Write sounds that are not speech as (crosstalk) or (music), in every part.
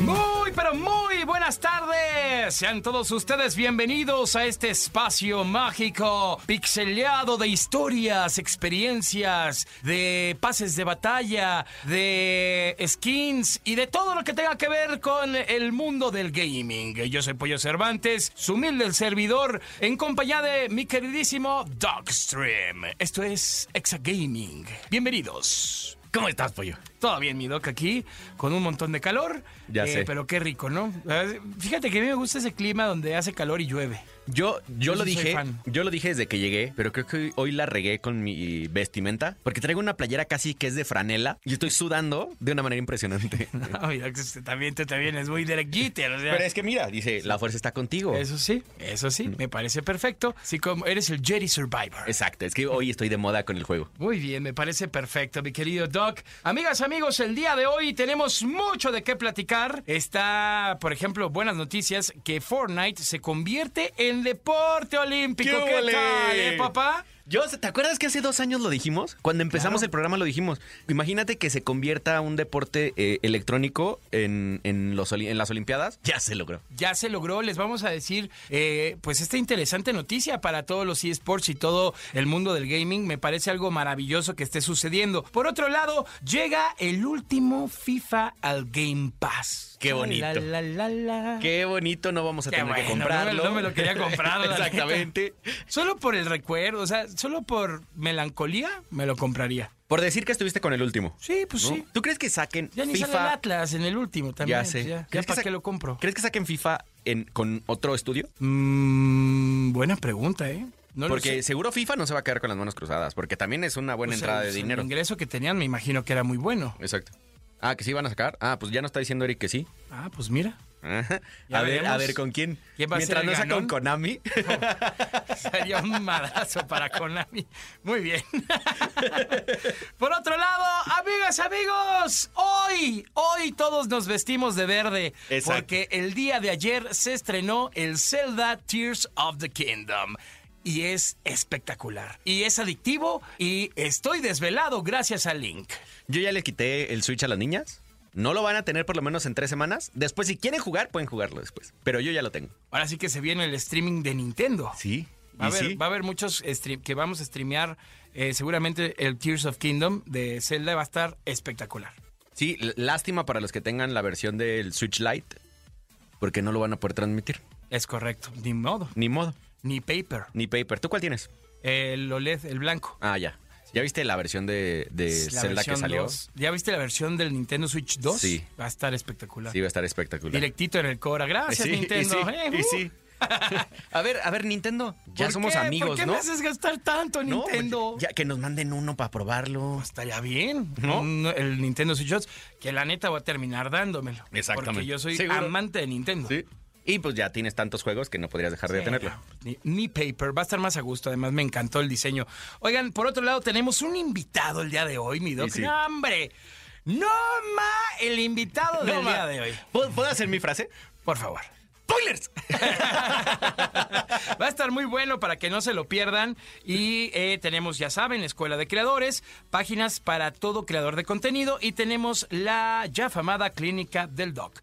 Muy, pero muy buenas tardes. Sean todos ustedes bienvenidos a este espacio mágico, pixeleado de historias, experiencias, de pases de batalla, de skins y de todo lo que tenga que ver con el mundo del gaming. Yo soy Pollo Cervantes, su humilde servidor, en compañía de mi queridísimo Dogstream. Esto es Exa Gaming. Bienvenidos. ¿Cómo estás, pollo? Todo bien, mi doc, aquí, con un montón de calor. Ya eh, sé. Pero qué rico, ¿no? Fíjate que a mí me gusta ese clima donde hace calor y llueve. Yo, yo Yo lo dije, yo lo dije desde que llegué, pero creo que hoy la regué con mi vestimenta, porque traigo una playera casi que es de franela y estoy sudando de una manera impresionante. (laughs) No, mira, también, tú también es muy Derek Jeter, o sea, pero es que mira, dice, la fuerza está contigo. Eso sí, eso sí, me parece perfecto. Así como eres el Jerry Survivor. Exacto, es que hoy estoy de moda con el juego. Muy bien, me parece perfecto, mi querido Doc. Amigas, amigos, el día de hoy tenemos mucho de qué platicar. Está, por ejemplo, buenas noticias que Fortnite se convierte en deporte olímpico. ¡Qué ¿Qué, tal, eh, papá? Yo, ¿te acuerdas que hace dos años lo dijimos? Cuando empezamos Claro. el programa lo dijimos. Imagínate que se convierta un deporte eh, electrónico en, en los, en las Olimpiadas. Ya se logró. Ya se logró, les vamos a decir, eh, pues esta interesante noticia para todos los eSports y todo el mundo del gaming. Me parece algo maravilloso que esté sucediendo. Por otro lado, llega el último FIFA al Game Pass. Qué bonito. La, la, la, la. Qué bonito, no vamos a Qué tener que comprarlo. no me- no me lo quería comprar. Exactamente. Solo por el recuerdo, o sea, solo por melancolía me lo compraría. Por decir que estuviste con el último. Sí, pues ¿no? sí. ¿Tú crees que saquen Ya ni sale el FIFA? Atlas en el último también. Ya sé. pues Ya, ya ¿Crees que para qué lo compro. ¿Crees que saquen FIFA en, con otro estudio? Mm, buena pregunta, ¿eh? No porque sé. seguro FIFA no se va a quedar con las manos cruzadas, porque también es una buena Pues entrada de dinero. El ingreso que tenían me imagino que era muy bueno. Exacto. Ah, que sí van a sacar. Ah, pues ya no está diciendo Eric que sí. Ah, pues mira. Ajá. A ver, veremos. a ver con quién. ¿Quién va a ser Mientras el no sea con? Konami. (laughs) Sería un madrazo para Konami. Muy bien. (laughs) Por otro lado, amigas, amigos, hoy, hoy todos nos vestimos de verde. Exacto. Porque el día de ayer se estrenó el Zelda Tears of the Kingdom. Y es espectacular. Y es adictivo. Y estoy desvelado gracias a Link. Yo ya le quité el Switch a las niñas. No lo van a tener por lo menos en tres semanas. Después, si quieren jugar, pueden jugarlo después. Pero yo ya lo tengo. Ahora sí que se viene el streaming de Nintendo. Sí. Va a, haber, sí. va a haber muchos stream- que vamos a streamear. eh, seguramente el Tears of Kingdom de Zelda va a estar espectacular. Sí, lástima para los que tengan la versión del Switch Lite, porque no lo van a poder transmitir. Es correcto. Ni modo. Ni modo, Ni paper. ni paper. ¿Tú cuál tienes? El OLED, el blanco. Ah, ya. ¿Ya viste la versión de, de La Zelda que versión salió? 2. ¿Ya viste la versión del Nintendo Switch 2? Sí. Va a estar espectacular. Sí, va a estar espectacular. Directito en el Cora. Gracias, Sí, y Nintendo. sí, Eh, y uh. sí. (laughs) a ver, a ver, Nintendo. Ya ¿Por somos qué? amigos, ¿Por qué ¿no? me haces gastar tanto, No, Nintendo? Ya que nos manden uno para probarlo. Estaría bien, ¿No? Un- el Nintendo Switch 2, que la neta va a terminar dándomelo. Exactamente. Porque yo soy Seguro. amante de Nintendo. Sí. Y pues ya tienes tantos juegos que no podrías dejar de tenerlo. no, Ni, paper, va a estar más a gusto. Además, me encantó el diseño. Oigan, por otro lado, tenemos un invitado el día de hoy, mi doc. Sí. No, hombre. No, ma, el invitado del ma. día de hoy. ¿Puedo, puedo hacer mi frase? Por favor. ¡Spoilers! (laughs) Va a estar muy bueno para que no se lo pierdan. Y eh, tenemos, ya saben, Escuela de Creadores, páginas para todo creador de contenido y tenemos la ya famada Clínica del Doc.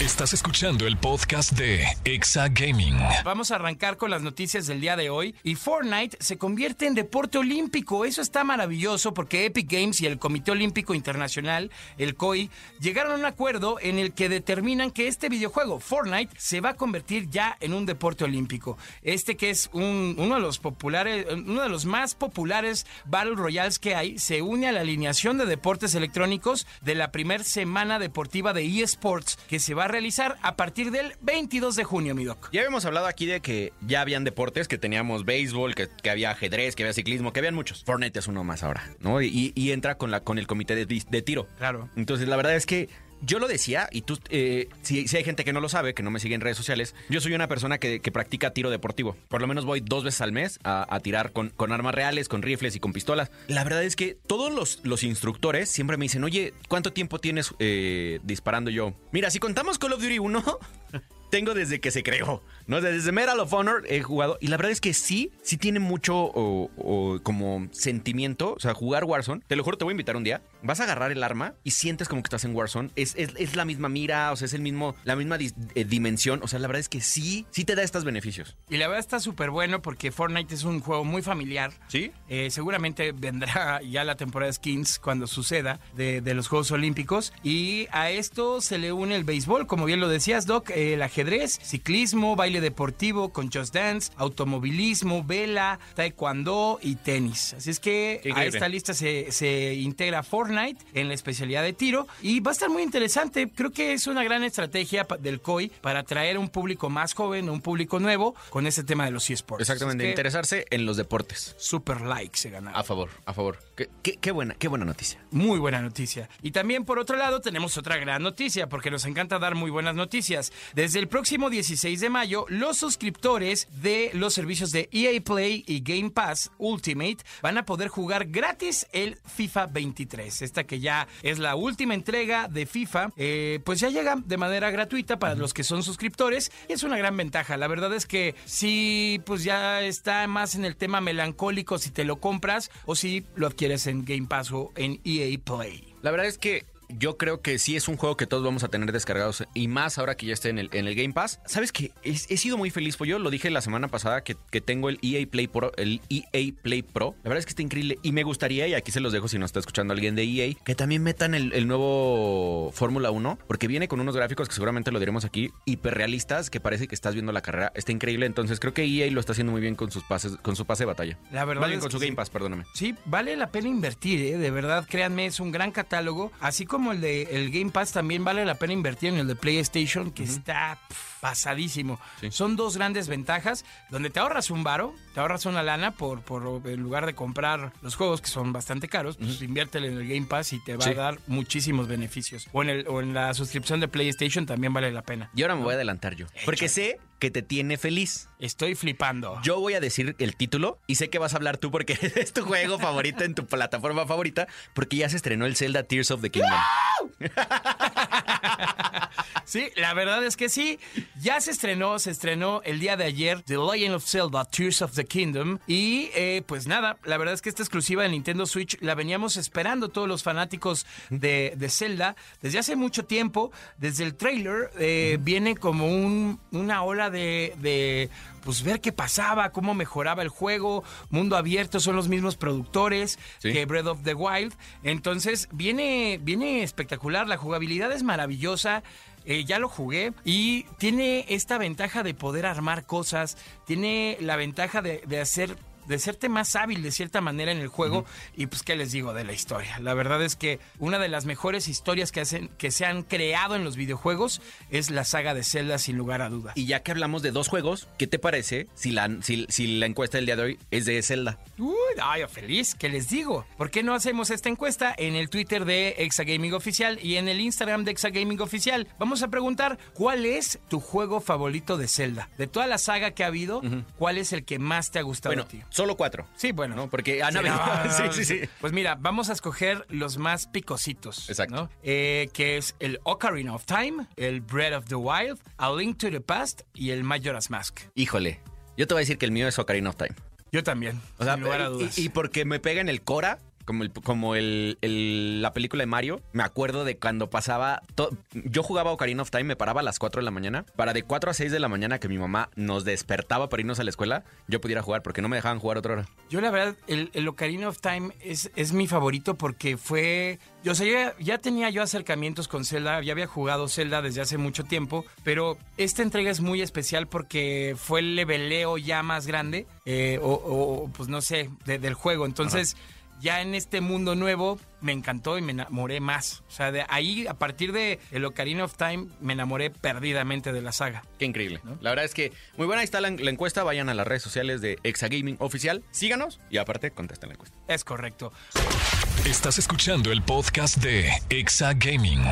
Estás escuchando el podcast de Exa Gaming. Vamos a arrancar con las noticias del día de hoy. Y Fortnite se convierte en deporte olímpico. Eso está maravilloso porque Epic Games y el Comité Olímpico Internacional, el COI, llegaron a un acuerdo en el que determinan que este videojuego, Fortnite, se va a convertir ya en un deporte olímpico. Este que es un- uno de los populares, uno de los más populares Battle Royales que hay, se une a la alineación de deportes electrónicos de la primer semana deportiva de eSports que se va a realizar a partir del 22 de junio, mi doc. Ya habíamos hablado aquí de que ya habían deportes, que teníamos béisbol, que, que había ajedrez, que había ciclismo, que habían muchos. Fortnite es uno más ahora, ¿no? Y, y entra con, la, con el comité de tiro. Claro. Entonces, la verdad es que yo lo decía, y tú, eh, si, hay gente que no lo sabe, que no me sigue en redes sociales, yo soy una persona que, practica tiro deportivo. Por lo menos voy dos veces al mes a, tirar con, armas reales, con rifles y con pistolas. La verdad es que todos los, los instructores siempre me dicen, oye, ¿cuánto tiempo tienes eh, disparando yo? Mira, si contamos Call of Duty 1, (laughs) tengo desde que se creó, ¿no? Desde Medal of Honor he jugado y la verdad es que sí, sí tiene mucho o, o como sentimiento, o sea, jugar Warzone, te lo juro, te voy a invitar un día, vas a agarrar el arma y sientes como que estás en Warzone, es, es, es la misma mira, o sea, es el mismo, la misma eh, dimensión, o sea, la verdad es que sí, sí te da estos beneficios. Y la verdad está súper bueno porque Fortnite es un juego muy familiar. ¿Sí? Eh, seguramente vendrá (laughs) ya la temporada de skins cuando suceda de, de los Juegos Olímpicos. Y a esto se le une el béisbol, como bien lo decías, Doc, eh, el ajedrez, ciclismo, baile deportivo con Just Dance, automovilismo, vela, taekwondo y tenis. Así es que a esta lista se, se integra Fortnite en la especialidad de tiro y va a estar muy interesante. Creo que es una gran estrategia del COI para atraer un público más joven, un público nuevo con este tema de los eSports. Exactamente, Así es que interesarse en los deportes. Super like se ganaron. A favor, a favor. Qué, qué- qué buena, qué buena noticia. Muy buena noticia. Y también por otro lado tenemos otra gran noticia, porque nos encanta dar muy buenas noticias. Desde el próximo 16 de mayo, los suscriptores de los servicios de EA Play y Game Pass Ultimate van a poder jugar gratis el FIFA 23. Esta que ya es la última entrega de FIFA, eh, pues ya llega de manera gratuita para los que son suscriptores. Y es una gran ventaja. La verdad es que si pues ya está más en el tema melancólico si te lo compras o si lo adquieres en Game Pass o en EA Play. La verdad es que yo creo que sí es un juego que todos vamos a tener descargados y más ahora que ya esté en el, en el Game Pass. ¿Sabes qué? He, he sido muy feliz, pues yo lo dije la semana pasada que, que tengo el EA Play Pro, el EA Play Pro. La verdad es que está increíble y me gustaría, y aquí se los dejo si nos está escuchando alguien de EA, que también metan el, el nuevo Fórmula 1, porque viene con unos gráficos que seguramente lo diremos aquí, hiperrealistas, que parece que estás viendo la carrera. Está increíble, entonces creo que EA lo está haciendo muy bien con sus pases, con su pase de batalla. La verdad bien es con que su. Game Pass, perdóname. Sí, vale la pena invertir, ¿eh? de verdad, créanme, es un gran catálogo. Así como el de el Game Pass, también vale la pena invertir en el de PlayStation, que está pasadísimo. Sí. Son dos grandes ventajas, donde te ahorras un varo, te ahorras una lana por, por en lugar de comprar los juegos que son bastante caros, pues inviértele en el Game Pass y te va Sí. a dar muchísimos beneficios. O en, el, o en la suscripción de PlayStation también vale la pena. Y ahora me voy a adelantar yo, porque sé que te tiene feliz. Estoy flipando. Yo voy a decir el título y sé que vas a hablar tú porque (laughs) es tu juego favorito en tu plataforma favorita, porque ya se estrenó el Zelda Tears of the Kingdom. (laughs) Sí, la verdad es que sí. Ya se estrenó, se estrenó el día de ayer The Legend of Zelda Tears of the Kingdom. Y eh, pues nada, la verdad es que esta exclusiva de Nintendo Switch la veníamos esperando todos los fanáticos de, de Zelda desde hace mucho tiempo. Desde el trailer eh, viene como un- una ola de, de pues ver qué pasaba, cómo mejoraba el juego, mundo abierto, son los mismos productores Sí. que Breath of the Wild. Entonces viene, viene espectacular, la jugabilidad es maravillosa. Eh, ya lo jugué y tiene esta ventaja de poder armar cosas, tiene la ventaja de, de hacer de serte más hábil de cierta manera en el juego y pues qué les digo de la historia. La verdad es que una de las mejores historias que hacen que se han creado en los videojuegos es la saga de Zelda sin lugar a dudas. Y ya que hablamos de dos juegos, ¿qué te parece si la, si, si la encuesta del día de hoy es de Zelda? Uy, ay, feliz, ¿qué les digo? ¿Por qué no hacemos esta encuesta en el Twitter de Exagaming Oficial y en el Instagram de Exagaming Oficial? Vamos a preguntar, ¿cuál es tu juego favorito de Zelda? De toda la saga que ha habido, ¿cuál es el que más te ha gustado Bueno, a ti? Solo cuatro. Sí, bueno. ¿no? Porque han Sí, habido- (laughs) no, sí, sí, sí. Pues mira, vamos a escoger los más picositos. Exacto. ¿no? Eh, que es el Ocarina of Time, el Breath of the Wild, A Link to the Past y el Majora's Mask. Híjole, yo te voy a decir que el mío es Ocarina of Time. Yo también, O sea, sin lugar a dudas. y, y porque me pega en el Cora, como, el, como el, el- la película de Mario, me acuerdo de cuando pasaba. to- yo jugaba Ocarina of Time, me paraba a las 4 de la mañana. Para de 4 a 6 de la mañana que mi mamá nos despertaba para irnos a la escuela, yo pudiera jugar porque no me dejaban jugar otra hora. Yo la verdad, el, el Ocarina of Time es, es mi favorito porque fue... Yo, o sea, ya, ya tenía yo acercamientos con Zelda, ya había jugado Zelda desde hace mucho tiempo, pero esta entrega es muy especial porque fue el leveleo ya más grande, eh, o, o, pues no sé, de- del juego. Entonces, ya en este mundo nuevo me encantó y me enamoré más. O sea, de ahí, a partir de el Ocarina of Time, me enamoré perdidamente de la saga. Qué increíble. La verdad es que muy buena. Ahí está la, la encuesta. Vayan a las redes sociales de Exagaming Oficial. Síganos y aparte contesten la encuesta. Es correcto. Estás escuchando el podcast de Exa Gaming.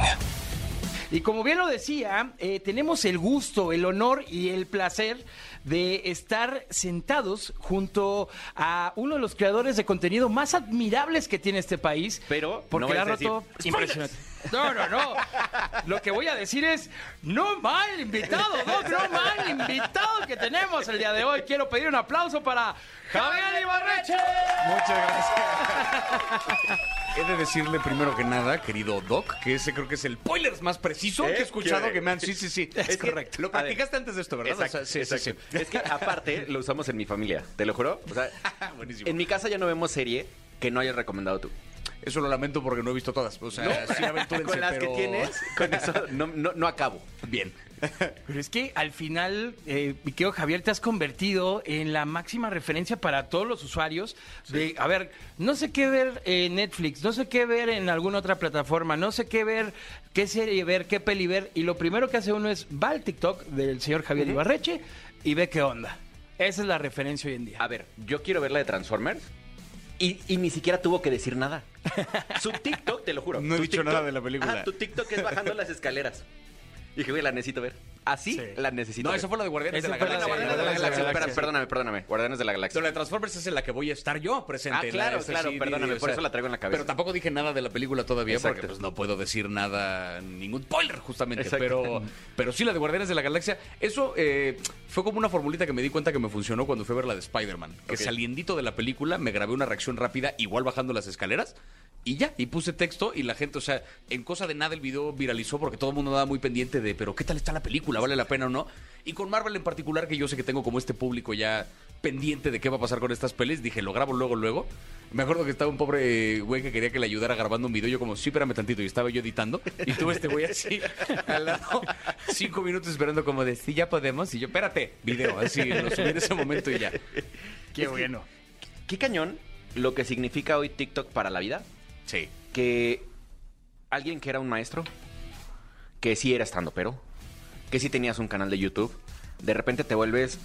Y como bien lo decía, eh, tenemos el gusto, el honor y el placer de estar sentados junto a uno de los creadores de contenido más admirables que tiene este país. Pero porque no le ha vayas a decir, roto (laughs) impresionante. No, no, no. Lo que voy a decir es, no mal invitado, no, no mal invitado que tenemos el día de hoy. Quiero pedir un aplauso para Javier Ibarreche. Muchas gracias. He de decirle primero que nada, querido Doc, que ese creo que es el spoilers más preciso que he escuchado que me han. Sí, sí, sí. Es correcto. Lo practicaste antes de esto, ¿verdad? Exacto, O sea, sí, sí, exacto. sí. Es que aparte lo usamos en mi familia, te lo juro. O sea, (laughs) Buenísimo. en mi casa ya no vemos serie que no hayas recomendado tú. Eso lo lamento porque no he visto todas. O sea, sí, aventúrense, (laughs) con las pero- que tienes, con eso no, no, no acabo. Bien. (laughs) Pero es que al final, eh, mi querido Javier, te has convertido en la máxima referencia para todos los usuarios. De, a ver, no sé qué ver en Netflix, no sé qué ver en alguna otra plataforma, no sé qué ver, qué serie ver, qué peli ver. Y lo primero que hace uno es va al TikTok del señor Javier Ibarreche y ve qué onda. Esa es la referencia hoy en día. A ver, yo quiero ver la de Transformers y, y ni siquiera tuvo que decir nada. (laughs) Su TikTok, te lo juro. No he dicho nada de la película. Ajá, tu TikTok es bajando las escaleras. Y dije, güey, la necesito ver. Así Sí. la necesito No, ver. esa fue la de Guardianes Esa de la fue la Galaxia. de Guardianes de la Galaxia. Espera, perdóname, perdóname. Guardianes de la Galaxia. Pero la de Transformers es en la que voy a estar yo presente. Ah, en claro, esa claro, perdóname, o por sea, eso la traigo en la cabeza. Pero tampoco dije nada de la película todavía Exacto. porque pues no puedo decir nada, ningún spoiler justamente. Exacto. Pero, pero sí, la de Guardianes de la Galaxia, eso eh, fue como una formulita que me di cuenta que me funcionó cuando fui a ver la de Spider-Man. Que Ok. saliendito de la película me grabé una reacción rápida, igual bajando las escaleras. Y ya, y puse texto y la gente, o sea, en cosa de nada el video viralizó porque todo el mundo andaba muy pendiente de, pero ¿qué tal está la película? ¿Vale la pena o no? Y con Marvel en particular, que yo sé que tengo como este público ya pendiente de qué va a pasar con estas pelis, dije, lo grabo luego, luego. Me acuerdo que estaba un pobre güey que quería que le ayudara grabando un video, yo como, sí, espérame tantito, y estaba yo editando, y tuve este güey así, (laughs) al lado, cinco minutos esperando como de, sí, ya podemos, y yo, espérate, video, así, lo subí en ese momento y ya. Qué bueno. ¿Qué cañón lo que significa hoy TikTok para la vida? Sí. que alguien que era un maestro, que sí era estando pero, que sí tenías un canal de YouTube, de repente te vuelves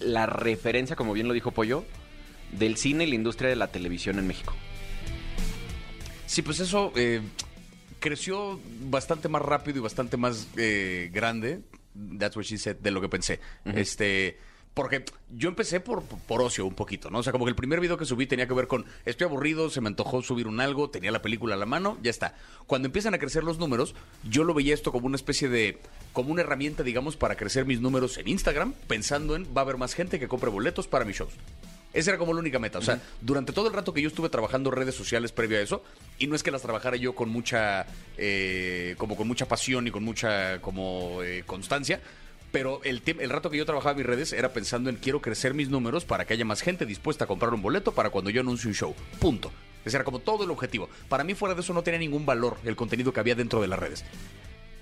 la referencia, como bien lo dijo Pollo, del cine y la industria de la televisión en México. Sí, pues eso eh, creció bastante más rápido y bastante más eh, grande. That's what she said, de lo que pensé. Este. Porque yo empecé por, por ocio un poquito, ¿no? O sea, como que el primer video que subí tenía que ver con estoy aburrido, se me antojó subir un algo, tenía la película a la mano, ya está. Cuando empiezan a crecer los números, yo lo veía esto como una especie de, como una herramienta, digamos, para crecer mis números en Instagram, pensando en va a haber más gente que compre boletos para mis shows. Esa era como la única meta. O sea, durante todo el rato que yo estuve trabajando redes sociales previo a eso, y no es que las trabajara yo con mucha, eh, como con mucha pasión y con mucha como eh, constancia, pero el, el rato que yo trabajaba mis redes era pensando en quiero crecer mis números para que haya más gente dispuesta a comprar un boleto para cuando yo anuncie un show. Punto. Ese era como todo el objetivo. Para mí fuera de eso no tenía ningún valor el contenido que había dentro de las redes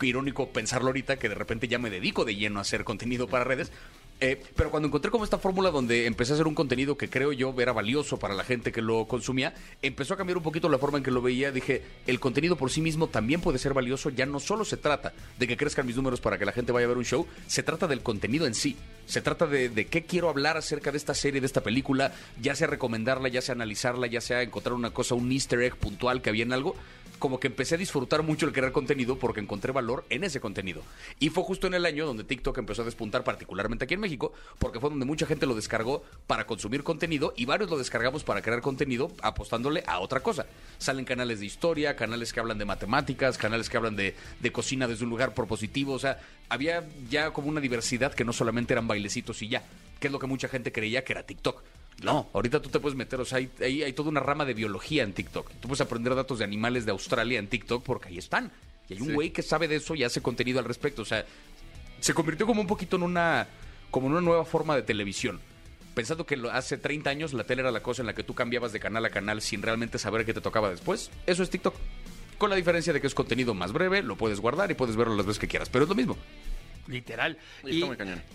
irónico pensarlo ahorita que de repente ya me dedico de lleno a hacer contenido para redes. Eh, pero cuando encontré como esta fórmula donde empecé a hacer un contenido que creo yo era valioso para la gente que lo consumía, empezó a cambiar un poquito la forma en que lo veía. Dije, el contenido por sí mismo también puede ser valioso. Ya no solo se trata de que crezcan mis números para que la gente vaya a ver un show, se trata del contenido en sí. Se trata de, qué quiero hablar acerca de esta serie, de esta película, ya sea recomendarla, ya sea analizarla, ya sea encontrar una cosa, un easter egg puntual que había en algo como que empecé a disfrutar mucho el crear contenido porque encontré valor en ese contenido. Y fue justo en el año donde TikTok empezó a despuntar, particularmente aquí en México, porque fue donde mucha gente lo descargó para consumir contenido y varios lo descargamos para crear contenido apostándole a otra cosa. Salen canales de historia, canales que hablan de matemáticas, canales que hablan de, de cocina desde un lugar propositivo, o sea, había ya como una diversidad que no solamente eran bailecitos y ya, que es lo que mucha gente creía que era TikTok. No, ahorita tú te puedes meter, o sea, hay, hay, hay toda una rama de biología en TikTok. Tú puedes aprender datos de animales de Australia en TikTok porque ahí están. Y hay un güey que sabe de eso y hace contenido al respecto. O sea, se convirtió como un poquito en una, como en una nueva forma de televisión. Pensando que hace 30 años la tele era la cosa en la que tú cambiabas de canal a canal sin realmente saber qué te tocaba después. Eso es TikTok. Con la diferencia de que es contenido más breve, lo puedes guardar y puedes verlo las veces que quieras, pero es lo mismo. Literal.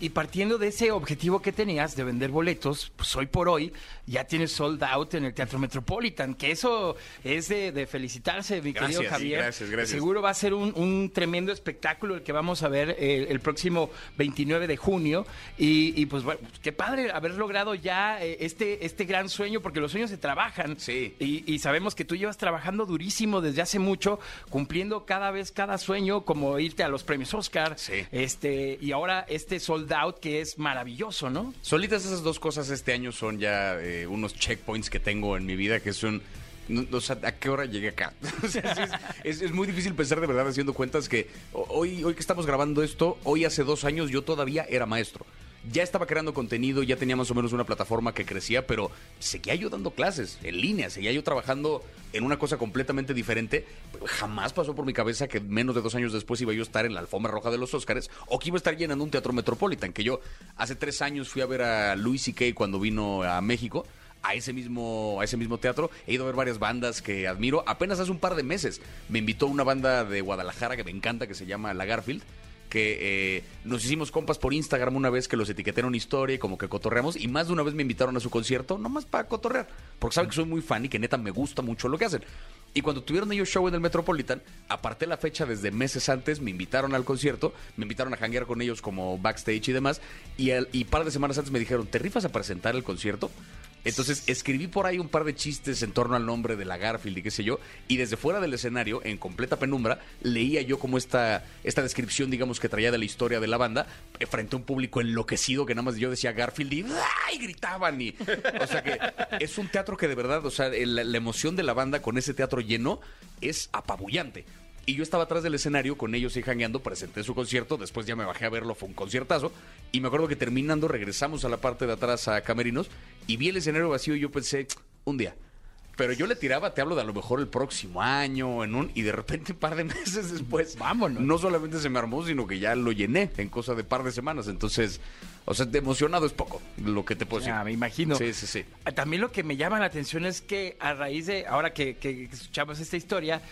Y partiendo de ese objetivo que tenías de vender boletos, pues hoy por hoy ya tienes sold out en el Teatro Metropolitan, que eso es de, de felicitarse, mi querido Javier. gracias, gracias. Seguro va a ser un, un tremendo espectáculo el que vamos a ver eh, el próximo 29 de junio. Y, y, pues bueno, qué padre haber logrado ya eh, este, este gran sueño, porque los sueños se trabajan. Sí. Y, y sabemos que tú llevas trabajando durísimo desde hace mucho, cumpliendo cada vez cada sueño, como irte a los premios Oscar. Sí. Este, y ahora este sold out que es maravilloso, ¿no? Solitas esas dos cosas este año son ya eh, unos checkpoints que tengo en mi vida que son... no- no, ¿a qué hora llegué acá? (laughs) Es, es- muy difícil pensar de verdad haciendo cuentas que ho- hoy, hoy que estamos grabando esto, hoy hace dos años yo todavía era maestro. Ya estaba creando contenido, ya tenía más o menos una plataforma que crecía, pero seguía yo dando clases en línea, seguía yo trabajando en una cosa completamente diferente. Jamás pasó por mi cabeza que menos de dos años después iba yo a estar en la alfombra roja de los Óscares o que iba a estar llenando un teatro Metropolitan, que yo hace tres años fui a ver a Louis C.K. cuando vino a México a ese mismo a ese mismo teatro he ido a ver varias bandas que admiro apenas hace un par de meses me invitó una banda de Guadalajara que me encanta que se llama La Garfield que eh, nos hicimos compas por Instagram una vez que los etiqueté en historia y como que cotorreamos y más de una vez me invitaron a su concierto nomás para cotorrear porque saben que soy muy fan y que neta me gusta mucho lo que hacen y cuando tuvieron ellos show en el Metropolitan, aparté la fecha desde meses antes, me invitaron al concierto, me invitaron a janguear con ellos como backstage y demás, y, al- y par de semanas antes me dijeron, ¿te rifas a presentar el concierto? Entonces escribí por ahí un par de chistes en torno al nombre de la Garfield y qué sé yo, y desde fuera del escenario, en completa penumbra, leía yo como esta, esta descripción, digamos, que traía de la historia de la banda, eh, frente a un público enloquecido que nada más yo decía Garfield y ¡ay! gritaban y... O sea que es un teatro que de verdad, o sea, la emoción de la banda con ese teatro lleno es apabullante. Y yo estaba atrás del escenario con ellos y jangueando, presenté su concierto, después ya me bajé a verlo, fue un conciertazo. Y me acuerdo que terminando regresamos a la parte de atrás a Camerinos y vi el escenario vacío y yo pensé, un día. Pero yo le tiraba, te hablo de a lo mejor el próximo año, en un, y de repente un (laughs) par de meses después, Vámonos. no solamente se me armó, sino que ya lo llené en cosa de par de semanas. Entonces, o sea, de emocionado es poco lo que te puedo decir. Ah, me imagino. Sí, sí, sí. También lo que me llama la atención es que a raíz de, ahora que, que escuchamos esta historia,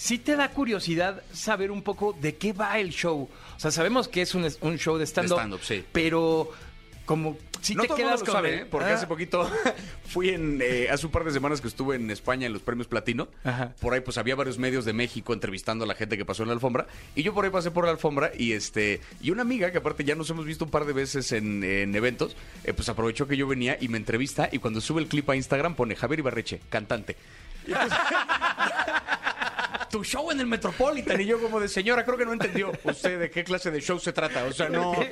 sí te da curiosidad saber un poco de qué va el show. O sea, sabemos que es un, un show de stand-up, stand-up, sí. pero como si no te todo el mundo quedas lo con sabe, el- ¿eh? porque Ah, hace poquito (laughs) fui en eh, hace un par de semanas que estuve en España en los premios Platino. Ajá. Por ahí pues había varios medios de México entrevistando a la gente que pasó en la alfombra y yo por ahí pasé por la alfombra y este y una amiga que aparte ya nos hemos visto un par de veces en, en eventos, eh, pues aprovechó que yo venía y me entrevista y cuando sube el clip a Instagram pone Javier Ibarreche, cantante. Y pues, (laughs) tu show en el Metropolitan y yo como de señora creo que no entendió usted de qué clase de show se trata, o sea no (laughs)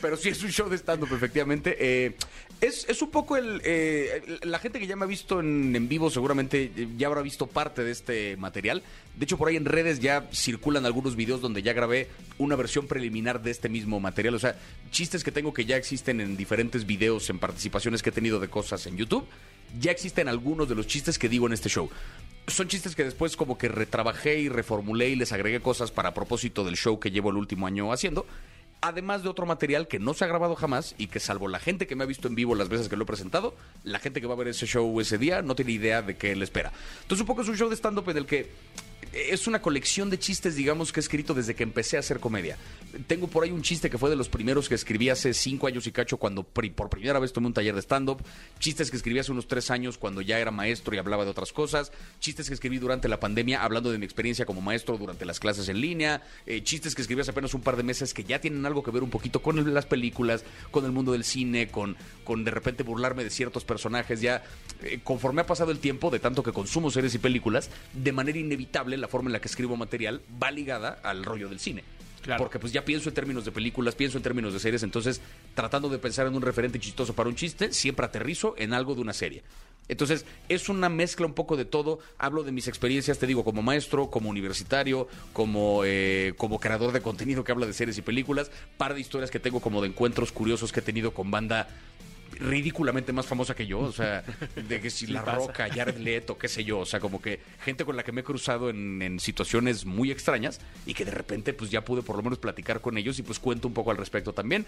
pero sí es un show de stand-up, efectivamente. Eh, es, es un poco el... eh, la gente que ya me ha visto en, en vivo seguramente eh, ya habrá visto parte de este material. De hecho, por ahí en redes ya circulan algunos videos donde ya grabé una versión preliminar de este mismo material. O sea, chistes que tengo que ya existen en diferentes videos, en participaciones que he tenido de cosas en YouTube. Ya existen algunos de los chistes que digo en este show. Son chistes que después como que retrabajé y reformulé y les agregué cosas para propósito del show que llevo el último año haciendo. Además de otro material que no se ha grabado jamás y que salvo la gente que me ha visto en vivo las veces que lo he presentado, la gente que va a ver ese show ese día no tiene idea de qué le espera. Entonces un poco es un show de stand-up en el que es una colección de chistes, digamos, que he escrito desde que empecé a hacer comedia. Tengo por ahí un chiste que fue de los primeros que escribí hace cinco años y cacho cuando por primera vez tomé un taller de stand-up. Chistes que escribí hace unos tres años cuando ya era maestro y hablaba de otras cosas. Chistes que escribí durante la pandemia hablando de mi experiencia como maestro durante las clases en línea. Eh, chistes que escribí hace apenas un par de meses que ya tienen algo que ver un poquito con las películas, con el mundo del cine, con, con de repente burlarme de ciertos personajes. Ya eh, conforme ha pasado el tiempo, de tanto que consumo series y películas, de manera inevitable la forma en la que escribo material va ligada al rollo del cine. Claro. Porque pues ya pienso en términos de películas, pienso en términos de series, entonces tratando de pensar en un referente chistoso para un chiste, siempre aterrizo en algo de una serie. Entonces, es una mezcla un poco de todo. Hablo de mis experiencias, te digo, como maestro, como universitario, como, eh, como creador de contenido que habla de series y películas, par de historias que tengo como de encuentros curiosos que he tenido con banda ridículamente más famosa que yo, o sea, de que si La Roca, Jared Leto, qué sé yo, o sea, como que gente con la que me he cruzado en, en situaciones muy extrañas y que de repente pues ya pude por lo menos platicar con ellos y pues cuento un poco al respecto también.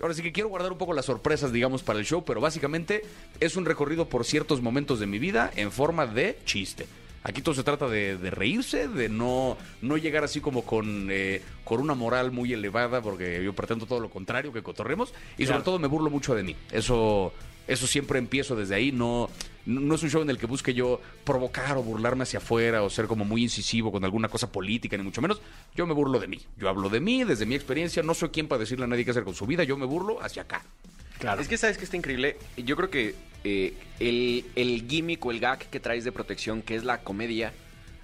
Ahora sí que quiero guardar un poco las sorpresas, digamos, para el show, pero básicamente es un recorrido por ciertos momentos de mi vida en forma de chiste. Aquí todo se trata de, de reírse, de no, no llegar así como con, eh, con una moral muy elevada, porque yo pretendo todo lo contrario, que cotorremos. Y sobre todo me burlo mucho de mí. Eso, eso siempre empiezo desde ahí. No, no es un show en el que busque yo provocar o burlarme hacia afuera o ser como muy incisivo con alguna cosa política, ni mucho menos. Yo me burlo de mí. Yo hablo de mí, desde mi experiencia. No soy quien para decirle a nadie qué hacer con su vida. Yo me burlo hacia acá. Claro. Es que sabes que está increíble. Yo creo que eh, el, el gimmick o el gag que traes de protección, que es la comedia,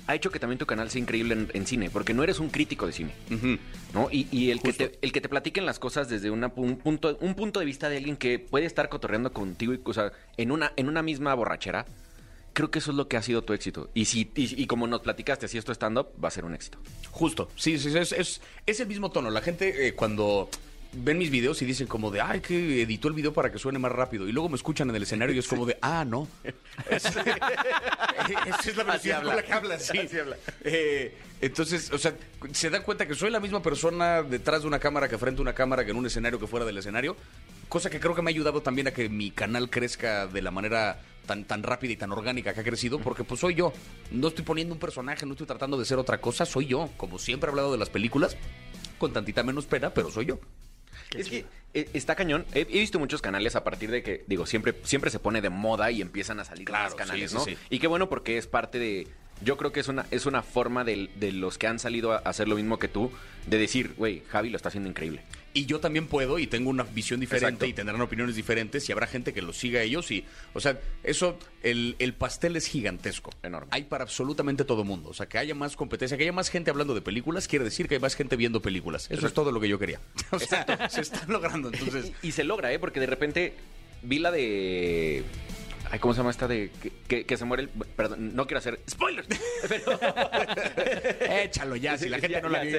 ha hecho que también tu canal sea increíble en, en cine, porque no eres un crítico de cine. ¿no? Y, y el, que te, el que te platiquen las cosas desde una un, punto, un punto de vista de alguien que puede estar cotorreando contigo y, o sea, en una, en una misma borrachera, creo que eso es lo que ha sido tu éxito. Y, si, y, y como nos platicaste, si esto es stand-up, va a ser un éxito. Justo, sí, sí, sí, es, es, es el mismo tono. La gente eh, cuando ven mis videos y dicen como de, ay, que editó el video para que suene más rápido. Y luego me escuchan en el escenario y es como de, ah, no. (laughs) Es- Esa es la velocidad con la que habla, sí. Así habla. Eh, entonces, o sea, se dan cuenta que soy la misma persona detrás de una cámara que frente a una cámara que en un escenario que fuera del escenario. Cosa que creo que me ha ayudado también a que mi canal crezca de la manera tan, tan rápida y tan orgánica que ha crecido, porque pues soy yo. No estoy poniendo un personaje, no estoy tratando de ser otra cosa, soy yo. Como siempre he hablado de las películas, con tantita menos pena, pero soy yo. Es que eh, está cañón. He, he visto muchos canales a partir de que, digo, siempre, siempre se pone de moda y empiezan a salir Claro, más canales, sí, sí, ¿no? sí. Y qué bueno porque es parte de. Yo creo que es una, es una forma de, de los que han salido a hacer lo mismo que tú, de decir, güey, Javi lo está haciendo increíble. Y yo también puedo y tengo una visión diferente Exacto. y tendrán opiniones diferentes y habrá gente que los siga a ellos y, o sea, eso, el, el pastel es gigantesco. Enorme. Hay para absolutamente todo mundo. O sea, que haya más competencia, que haya más gente hablando de películas, quiere decir que hay más gente viendo películas. Eso es todo lo que yo quería. (laughs) O sea, se está logrando. Entonces, Y, y se logra, ¿eh? Porque de repente vi la de. Ay, ¿cómo se llama esta de que, que- que se muere el. Perdón, no quiero hacer spoilers. Pero. échalo ya. Si la gente Ya, no la vio.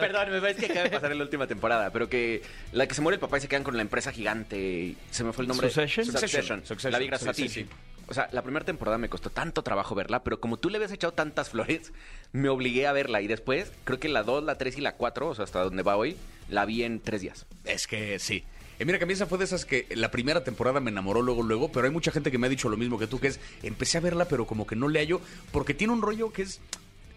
Perdón, me parece que acaba de pasar en la última temporada, pero que la que se muere el papá y se quedan con la empresa gigante. Se me fue el nombre. Succession? Succession. Succession. La vi gracias a ti. sí. O sea, la primera temporada me costó tanto trabajo verla, pero como tú le habías echado tantas flores, me obligué a verla. Y después, creo que la 2, la 3 y la 4, o sea, hasta donde va hoy, la vi en tres días. Es que sí. Eh, mira, que a mí esa fue de esas que la primera temporada me enamoró luego, luego, pero hay mucha gente que me ha dicho lo mismo que tú, que es, empecé a verla, pero como que no le hallo, porque tiene un rollo que es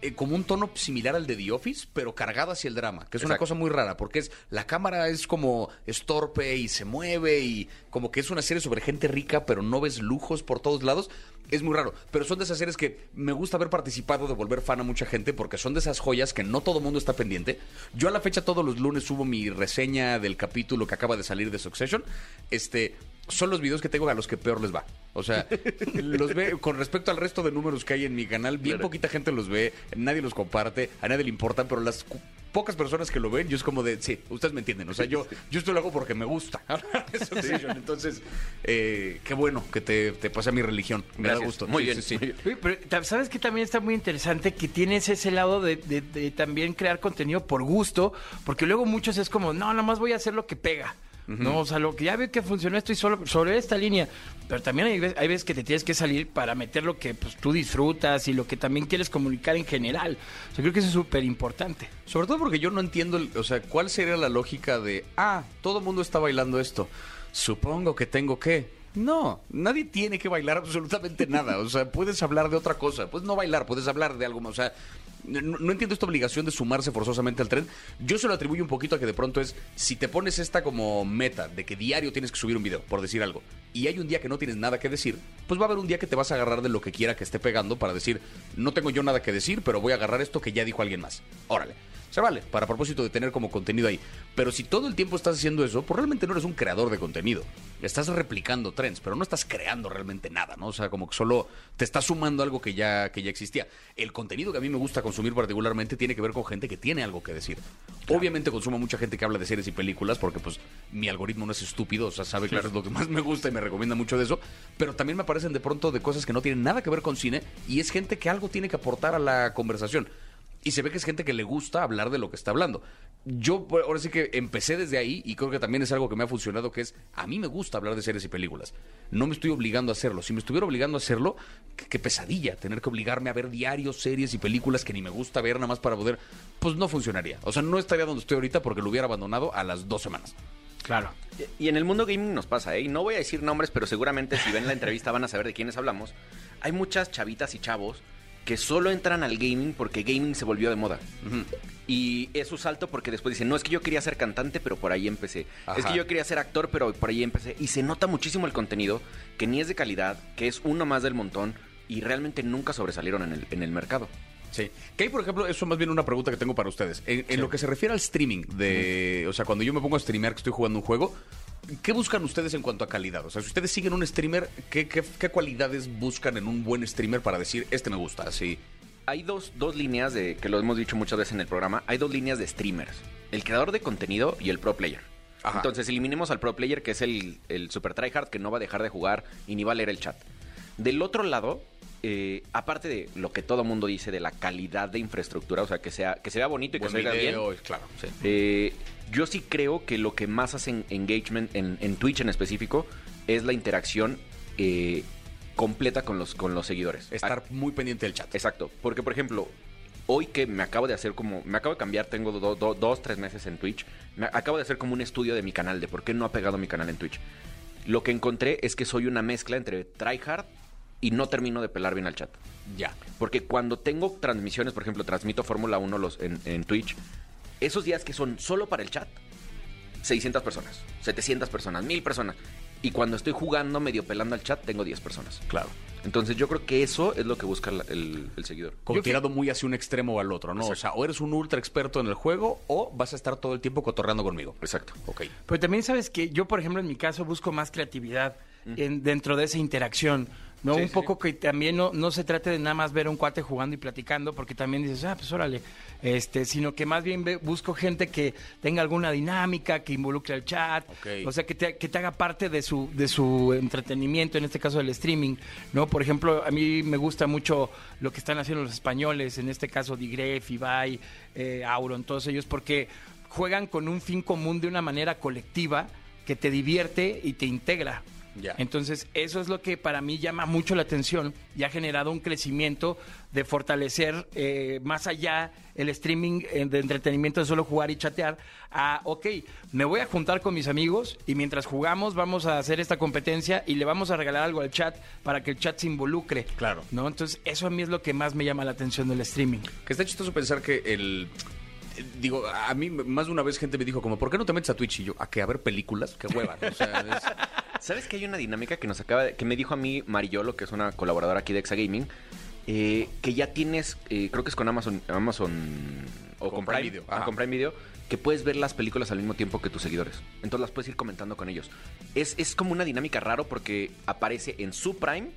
eh, como un tono similar al de The Office, pero cargado hacia el drama, que es una Exacto. cosa muy rara, porque es, la cámara es como estorpe y se mueve y como que es una serie sobre gente rica, pero no ves lujos por todos lados. Es muy raro, pero son de esas series que me gusta haber participado de volver fan a mucha gente porque son de esas joyas que no todo mundo está pendiente. Yo a la fecha todos los lunes subo mi reseña del capítulo que acaba de salir de Succession. Este, son los videos que tengo a los que peor les va. O sea, (laughs) los ve con respecto al resto de números que hay en mi canal, bien Claro. poquita gente los ve, nadie los comparte, a nadie le importan, pero las pocas personas que lo ven, yo es como de, sí, ustedes me entienden. O sea, yo, (laughs) yo esto lo hago porque me gusta (laughs) Succession. Entonces, eh, qué bueno que te, te pase a mi religión. Me da Gracias. gusto. Muy Sí, bien. sí, muy bien. Pero sabes que también está muy interesante que tienes ese lado de, de- de también crear contenido por gusto, porque luego muchos es como, no, nada más voy a hacer lo que pega. No, o sea, lo que ya veo que funcionó esto y solo sobre esta línea. Pero también hay, ve- hay veces que te tienes que salir para meter lo que pues, tú disfrutas y lo que también quieres comunicar en general. O sea, creo que eso es súper importante. Sobre todo porque yo no entiendo, o sea, cuál sería la lógica de, ah, todo el mundo está bailando esto. Supongo que tengo que. No, nadie tiene que bailar absolutamente nada. O sea, puedes hablar de otra cosa. Puedes no bailar, puedes hablar de algo más. O sea, no, entiendo esta obligación de sumarse forzosamente al tren. Yo se lo atribuyo un poquito a que de pronto es, si te pones esta como meta de que diario tienes que subir un video, por decir algo, y hay un día que no tienes nada que decir, pues va a haber un día que te vas a agarrar de lo que quiera que esté pegando para decir, no tengo yo nada que decir, pero voy a agarrar esto que ya dijo alguien más. Órale. Se vale, para propósito de tener como contenido ahí. Pero si todo el tiempo estás haciendo eso, pues realmente no eres un creador de contenido. Estás replicando trends, pero no estás creando realmente nada, ¿no? O sea, como que solo te estás sumando algo que ya, que ya existía. El contenido que a mí me gusta consumir particularmente tiene que ver con gente que tiene algo que decir. Obviamente consumo mucha gente que habla de series y películas porque pues mi algoritmo no es estúpido, o sea, sabe eso es lo que más me gusta y me recomienda mucho de eso, pero también me aparecen de pronto de cosas que no tienen nada que ver con cine y es gente que algo tiene que aportar a la conversación. Y se ve que es gente que le gusta hablar de lo que está hablando. Yo ahora sí que empecé desde ahí y creo que también es algo que me ha funcionado, que es, a mí me gusta hablar de series y películas. No me estoy obligando a hacerlo. Si me estuviera obligando a hacerlo, qué, qué pesadilla tener que obligarme a ver diarios, series y películas que ni me gusta ver nada más para poder, pues no funcionaría. O sea, no estaría donde estoy ahorita porque lo hubiera abandonado a las dos semanas. Claro. Y en el mundo gaming nos pasa, ¿eh? Y no voy a decir nombres, pero seguramente si ven la entrevista van a saber de quiénes hablamos. Hay muchas chavitas y chavos que solo entran al gaming porque gaming se volvió de moda. Y es su salto porque después dicen, no, es que yo quería ser cantante, pero por ahí empecé. Ajá. Es que yo quería ser actor, pero por ahí empecé. Y se nota muchísimo el contenido, que ni es de calidad, que es uno más del montón, y realmente nunca sobresalieron en el, en el mercado. Sí. Que hay, por ejemplo, eso más bien una pregunta que tengo para ustedes. En, en lo que se refiere al streaming, de, o sea, cuando yo me pongo a streamear que estoy jugando un juego, ¿qué buscan ustedes en cuanto a calidad? O sea, si ustedes siguen un streamer, ¿qué, qué, qué cualidades buscan en un buen streamer para decir, este me gusta? Así. Hay dos, dos líneas de, que lo hemos dicho muchas veces en el programa, hay dos líneas de streamers. El creador de contenido y el pro player. Ajá. Entonces eliminemos al pro player, que es el, el super tryhard, que no va a dejar de jugar y ni va a leer el chat. Del otro lado, eh, aparte de lo que todo mundo dice de la calidad de infraestructura, o sea, que sea que se vea bonito y que se oiga bien, claro, sí. eh, yo sí creo que lo que más hacen engagement en, en Twitch en específico es la interacción eh, completa con los, con los seguidores. Estar muy pendiente del chat. Exacto, porque por ejemplo, hoy que me acabo de hacer como, me acabo de cambiar, tengo do- do- dos, tres meses en Twitch, me acabo de hacer como un estudio de mi canal, de por qué no ha pegado mi canal en Twitch. Lo que encontré es que soy una mezcla entre tryhard y no termino de pelar bien al chat. Ya. Porque cuando tengo transmisiones, por ejemplo, transmito Fórmula 1 los, en, en Twitch, esos días que son solo para el chat, 600 personas, 700 personas, 1000 personas. Y cuando estoy jugando medio pelando al chat, tengo 10 personas. Claro. Entonces yo creo que eso es lo que busca la- el, el seguidor. Como Yo tirado muy hacia un extremo o al otro, ¿no? O sea, o eres un ultra experto en el juego o vas a estar todo el tiempo cotorreando conmigo. Exacto. Ok. Pero también sabes que yo, por ejemplo, en mi caso busco más creatividad en- dentro de esa interacción. ¿No? Sí, un sí, poco que también no, no se trate de nada más ver a un cuate jugando y platicando, porque también dices, ah, pues órale, este, sino que más bien ve- busco gente que tenga alguna dinámica, que involucre al chat, o sea, que te, que te haga parte de su, de su entretenimiento, en este caso del streaming, ¿no? Por ejemplo, a mí me gusta mucho lo que están haciendo los españoles, en este caso Digref, Ibai, eh, Auron, todos ellos, porque juegan con un fin común de una manera colectiva que te divierte y te integra. Ya. Entonces, eso es lo que para mí llama mucho la atención y ha generado un crecimiento de fortalecer eh, más allá el streaming eh, de entretenimiento de solo jugar y chatear a, ok, me voy a juntar con mis amigos y mientras jugamos vamos a hacer esta competencia y le vamos a regalar algo al chat para que el chat se involucre. Claro. ¿no? Entonces, eso a mí es lo que más me llama la atención del streaming. Que está chistoso pensar que el... Digo, a mí más de una vez gente me dijo como, ¿por qué no te metes a Twitch? Y yo, ¿a qué? ¿A ver películas? Qué hueva. O sea, es- (laughs) ¿Sabes que hay una dinámica que nos acaba de- que me dijo a mí Mariolo, que es una colaboradora aquí de Exa Gaming, eh, que ya tienes, eh, creo que es con Amazon, Amazon o Con Prime Video, ah, con Prime Video, que puedes ver las películas al mismo tiempo que tus seguidores. Entonces las puedes ir comentando con ellos. Es, es como una dinámica raro porque aparece en su Prime.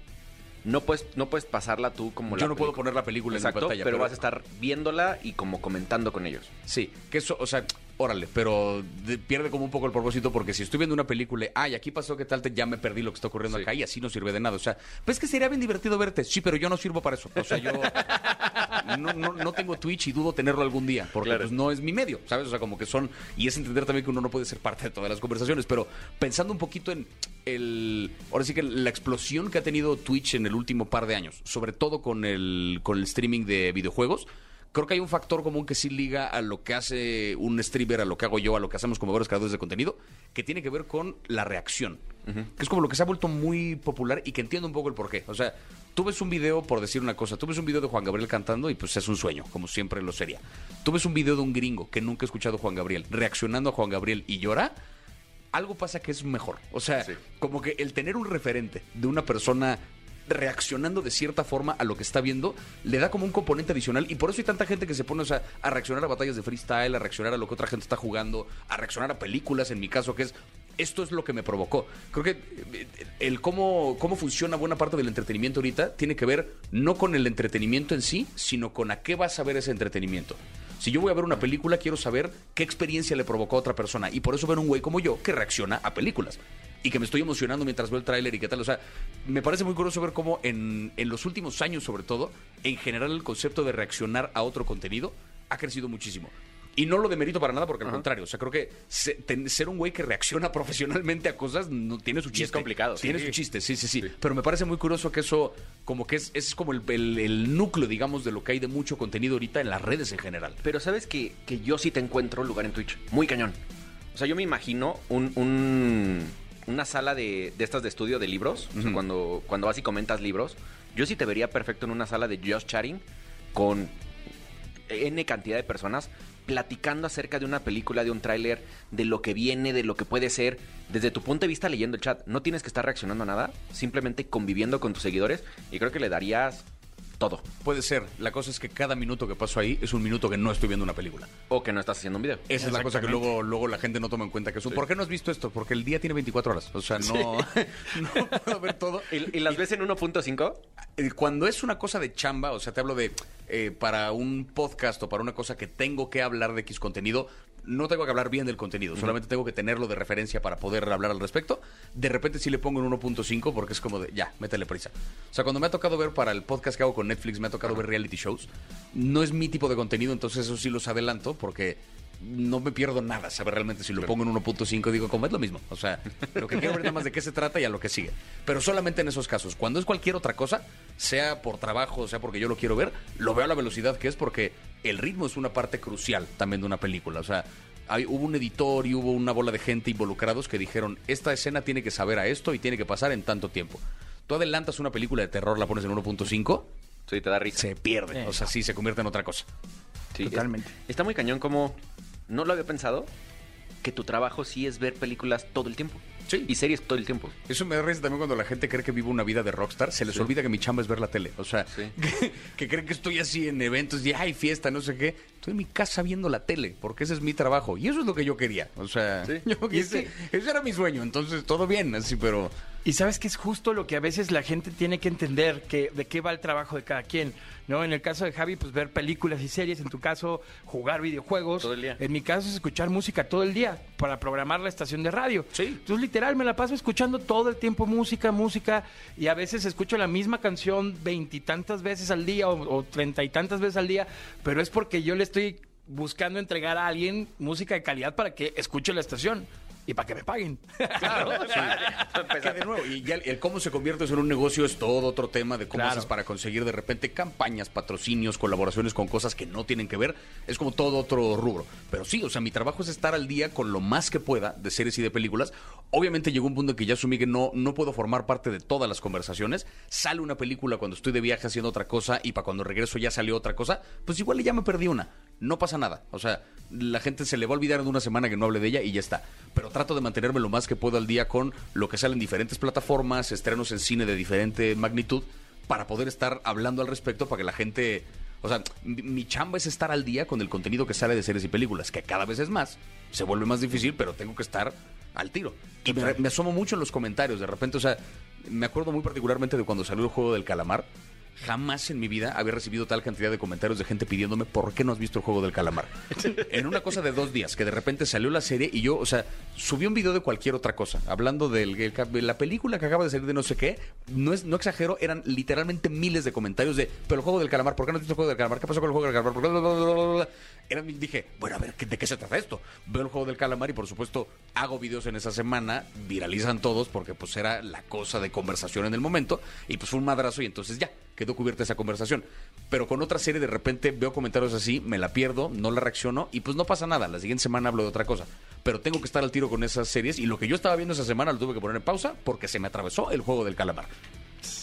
No puedes, no puedes pasarla tú como Yo la no puedo poner la película en mi Exacto, pantalla, pero, pero- vas a estar viéndola y como comentando con ellos. Sí, que eso, o sea, órale, pero de- pierde como un poco el propósito porque si estoy viendo una película, ay, aquí pasó que tal, te, ya me perdí lo que está ocurriendo Sí. acá y así no sirve de nada. O sea, pues es que sería bien divertido verte. Sí, pero yo no sirvo para eso. O sea, yo no, no, no tengo Twitch y dudo tenerlo algún día porque Claro. pues no es mi medio, ¿sabes? O sea, como que son, y es entender también que uno no puede ser parte de todas las conversaciones, pero pensando un poquito en el, ahora sí que la explosión que ha tenido Twitch en el último par de años, sobre todo con el, con el streaming de videojuegos, creo que hay un factor común que sí liga a lo que hace un streamer, a lo que hago yo, a lo que hacemos como varios creadores de contenido, que tiene que ver con la reacción. Que es como lo que se ha vuelto muy popular y que entiendo un poco el porqué. O sea, tú ves un video, por decir una cosa, tú ves un video de Juan Gabriel cantando y pues es un sueño, como siempre lo sería. Tú ves un video de un gringo que nunca ha escuchado a Juan Gabriel, reaccionando a Juan Gabriel y llora, algo pasa que es mejor. O sea, Sí. como que el tener un referente de una persona reaccionando de cierta forma a lo que está viendo, le da como un componente adicional y por eso hay tanta gente que se pone a reaccionar a batallas de freestyle, a reaccionar a lo que otra gente está jugando, a reaccionar a películas, en mi caso, que es esto es lo que me provocó. Creo que eh, el cómo, cómo funciona buena parte del entretenimiento ahorita tiene que ver no con el entretenimiento en sí, sino con a qué vas a ver ese entretenimiento. Si yo voy a ver una película, quiero saber qué experiencia le provocó a otra persona. Y por eso ver un güey como yo que reacciona a películas. Y que me estoy emocionando mientras veo el tráiler y qué tal. O sea, me parece muy curioso ver cómo en, en los últimos años, sobre todo, en general el concepto de reaccionar a otro contenido ha crecido muchísimo. Y no lo demerito para nada, porque al contrario, o sea, creo que se- ten- ser un güey que reacciona (laughs) profesionalmente a cosas no tiene su Y es chiste. complicado, Tiene sí. su chiste, sí, sí, sí, Pero me parece muy curioso que eso, como que es, es como el, el- el núcleo, digamos, de lo que hay de mucho contenido ahorita en las redes en general. Pero sabes que, que yo sí te encuentro lugar en Twitch. Muy cañón. O sea, yo me imagino un, un- una sala de, de estas de estudio de libros. o sea, cuando, cuando vas y comentas libros. Yo sí te vería perfecto en una sala de just chatting con N cantidad de personas platicando acerca de una película, de un tráiler, de lo que viene, de lo que puede ser, desde tu punto de vista leyendo el chat. No tienes que estar reaccionando a nada, simplemente conviviendo con tus seguidores y creo que le darías todo. Puede ser. La cosa es que cada minuto que paso ahí es un minuto que no estoy viendo una película. O que no estás haciendo un video. Esa es la cosa que luego, luego la gente no toma en cuenta. que es un, ¿Por qué no has visto esto? Porque el día tiene 24 horas. O sea, no, (laughs) no puedo ver todo. ¿Y, y las ves en 1.5? Eh, Cuando es una cosa de chamba, o sea, te hablo de eh, para un podcast o para una cosa que tengo que hablar de X contenido, no tengo que hablar bien del contenido, solamente tengo que tenerlo de referencia para poder hablar al respecto. De repente sí le pongo en 1.5 porque es como de, ya, métele prisa. O sea, cuando me ha tocado ver para el podcast que hago con Netflix, me ha tocado ver reality shows, no es mi tipo de contenido, entonces eso sí los adelanto porque no me pierdo nada, saber realmente si lo pongo en 1.5 digo, como es lo mismo. O sea, lo que quiero ver nada más de qué se trata y a lo que sigue. Pero solamente en esos casos. Cuando es cualquier otra cosa, sea por trabajo, sea porque yo lo quiero ver, lo veo a la velocidad que es porque el ritmo es una parte crucial también de una película. O sea, hay- hubo un editor y hubo una bola de gente involucrados que dijeron, esta escena tiene que saber a esto y tiene que pasar en tanto tiempo. Tú adelantas una película de terror, la pones en 1.5, Sí, te da risa. se pierde. O sea, sí, se convierte en otra cosa. Sí, es- Totalmente. está muy cañón como... No lo había pensado, que tu trabajo sí es ver películas todo el tiempo. Sí. Y series todo el tiempo. Eso me da risa también cuando la gente cree que vivo una vida de rockstar. Se les olvida que mi chamba es ver la tele. O sea, Sí. (laughs) que, que creen que estoy así en eventos y hay fiesta, no sé qué. Estoy en mi casa viendo la tele, porque ese es mi trabajo. Y eso es lo que yo quería. O sea, Sí. (laughs) yo- ese, ese era mi sueño. Entonces, todo bien, así, pero... Y sabes que es justo lo que a veces la gente tiene que entender, que de qué va el trabajo de cada quien. ¿no? En el caso de Javi, pues ver películas y series, en tu caso, jugar videojuegos. Todo el día. En mi caso es escuchar música todo el día para programar la estación de radio. Sí. Entonces, literal, me la paso escuchando todo el tiempo música, música, y a veces escucho la misma canción veintitantas veces al día o treinta y tantas veces al día, pero es porque yo le estoy buscando entregar a alguien música de calidad para que escuche la estación y para que me paguen. Claro, (laughs) que de nuevo, y ya el, el cómo se convierte eso en un negocio es todo otro tema de cómo Claro. haces para conseguir de repente campañas, patrocinios, colaboraciones con cosas que no tienen que ver. Es como todo otro rubro. Pero sí, o sea, mi trabajo es estar al día con lo más que pueda de series y de películas. Obviamente llegó un punto en que ya asumí que no, no puedo formar parte de todas las conversaciones. Sale una película cuando estoy de viaje haciendo otra cosa y para cuando regreso ya salió otra cosa. Pues igual ya me perdí una. No pasa nada. O sea, la gente se le va a olvidar de una semana que no hable de ella y ya está. Pero trato de mantenerme lo más que puedo al día con lo que sale en diferentes plataformas, estrenos en cine de diferente magnitud, para poder estar hablando al respecto, para que la gente... O sea, mi, mi chamba es estar al día con el contenido que sale de series y películas, que cada vez es más. Se vuelve más difícil, pero tengo que estar al tiro. Y me, me asomo mucho en los comentarios. De repente, o sea, me acuerdo muy particularmente de cuando salió el juego del calamar. Jamás en mi vida había recibido tal cantidad de comentarios de gente pidiéndome por qué no has visto el juego del calamar. (laughs) En una cosa de dos días, que de repente salió la serie y yo, o sea, subí un video de cualquier otra cosa, hablando de la película que acaba de salir de no sé qué. No es, no exagero, eran literalmente miles de comentarios de, pero el juego del calamar, ¿por qué no has visto el juego del calamar? ¿Qué pasó con el juego del calamar? Eran- dije, bueno, a ver, ¿qué- ¿de qué se trata esto? Veo el juego del calamar y por supuesto hago videos en esa semana, viralizan todos porque pues era la cosa de conversación en el momento y pues fue un madrazo y entonces ya, quedó cubierta esa conversación. Pero con otra serie de repente veo comentarios así, me la pierdo, no la reacciono y pues no pasa nada, la siguiente semana hablo de otra cosa. Pero tengo que estar al tiro con esas series y lo que yo estaba viendo esa semana lo tuve que poner en pausa porque se me atravesó el juego del calamar.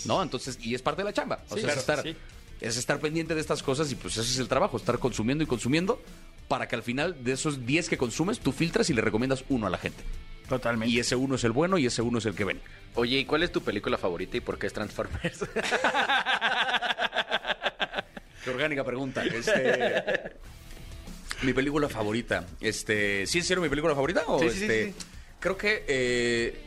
¿No? Entonces, y es parte de la chamba. O Sí, sea, claro, estar, sí. Es estar pendiente de estas cosas y pues ese es el trabajo, estar consumiendo y consumiendo para que al final de esos 10 que consumes, tú filtras y le recomiendas uno a la gente. Totalmente. Y ese uno es el bueno y ese uno es el que ven. Oye, ¿y cuál es tu película favorita y por qué es Transformers? (laughs) Qué orgánica pregunta. Este, mi película favorita. Este, ¿Sí en serio mi película favorita? O Sí, sí, sí, este, sí. Creo que eh,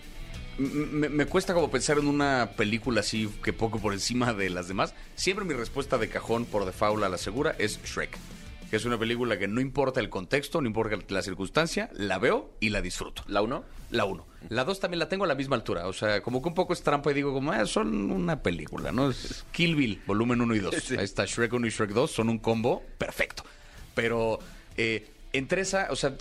me, me cuesta como pensar en una película así que poco por encima de las demás. Siempre mi respuesta de cajón por default a la segura es Shrek. Que es una película que no importa el contexto, no importa la circunstancia, la veo y la disfruto. ¿La 1? La 1. La 2 también la tengo a la misma altura. O sea, como que un poco es trampa y digo, como, ah, son una película, ¿no? Es Kill Bill, volumen 1 y 2. (laughs) Sí. Ahí está Shrek 1 y Shrek 2, son un combo perfecto. Pero eh, entre esa, o sea,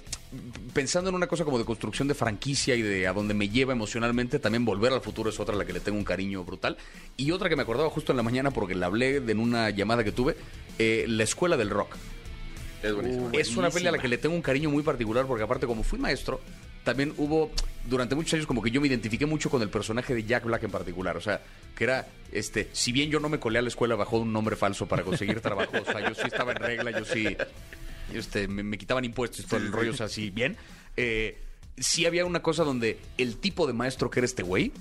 pensando en una cosa como de construcción de franquicia y de a dónde me lleva emocionalmente, también Volver al Futuro es otra a la que le tengo un cariño brutal. Y otra que me acordaba justo en la mañana porque la hablé en una llamada que tuve, eh, La Escuela del Rock. Es buenísimo. Es una peli a la que le tengo un cariño muy particular porque aparte como fui maestro, también hubo durante muchos años como que yo me identifiqué mucho con el personaje de Jack Black en particular. O sea, que era, este, si bien yo no me colé a la escuela bajo un nombre falso para conseguir trabajo, o sea, yo sí estaba en regla, yo sí, este, me, me quitaban impuestos y todo el rollo, o sea, así, bien. Eh, sí había una cosa donde el tipo de maestro que era este güey,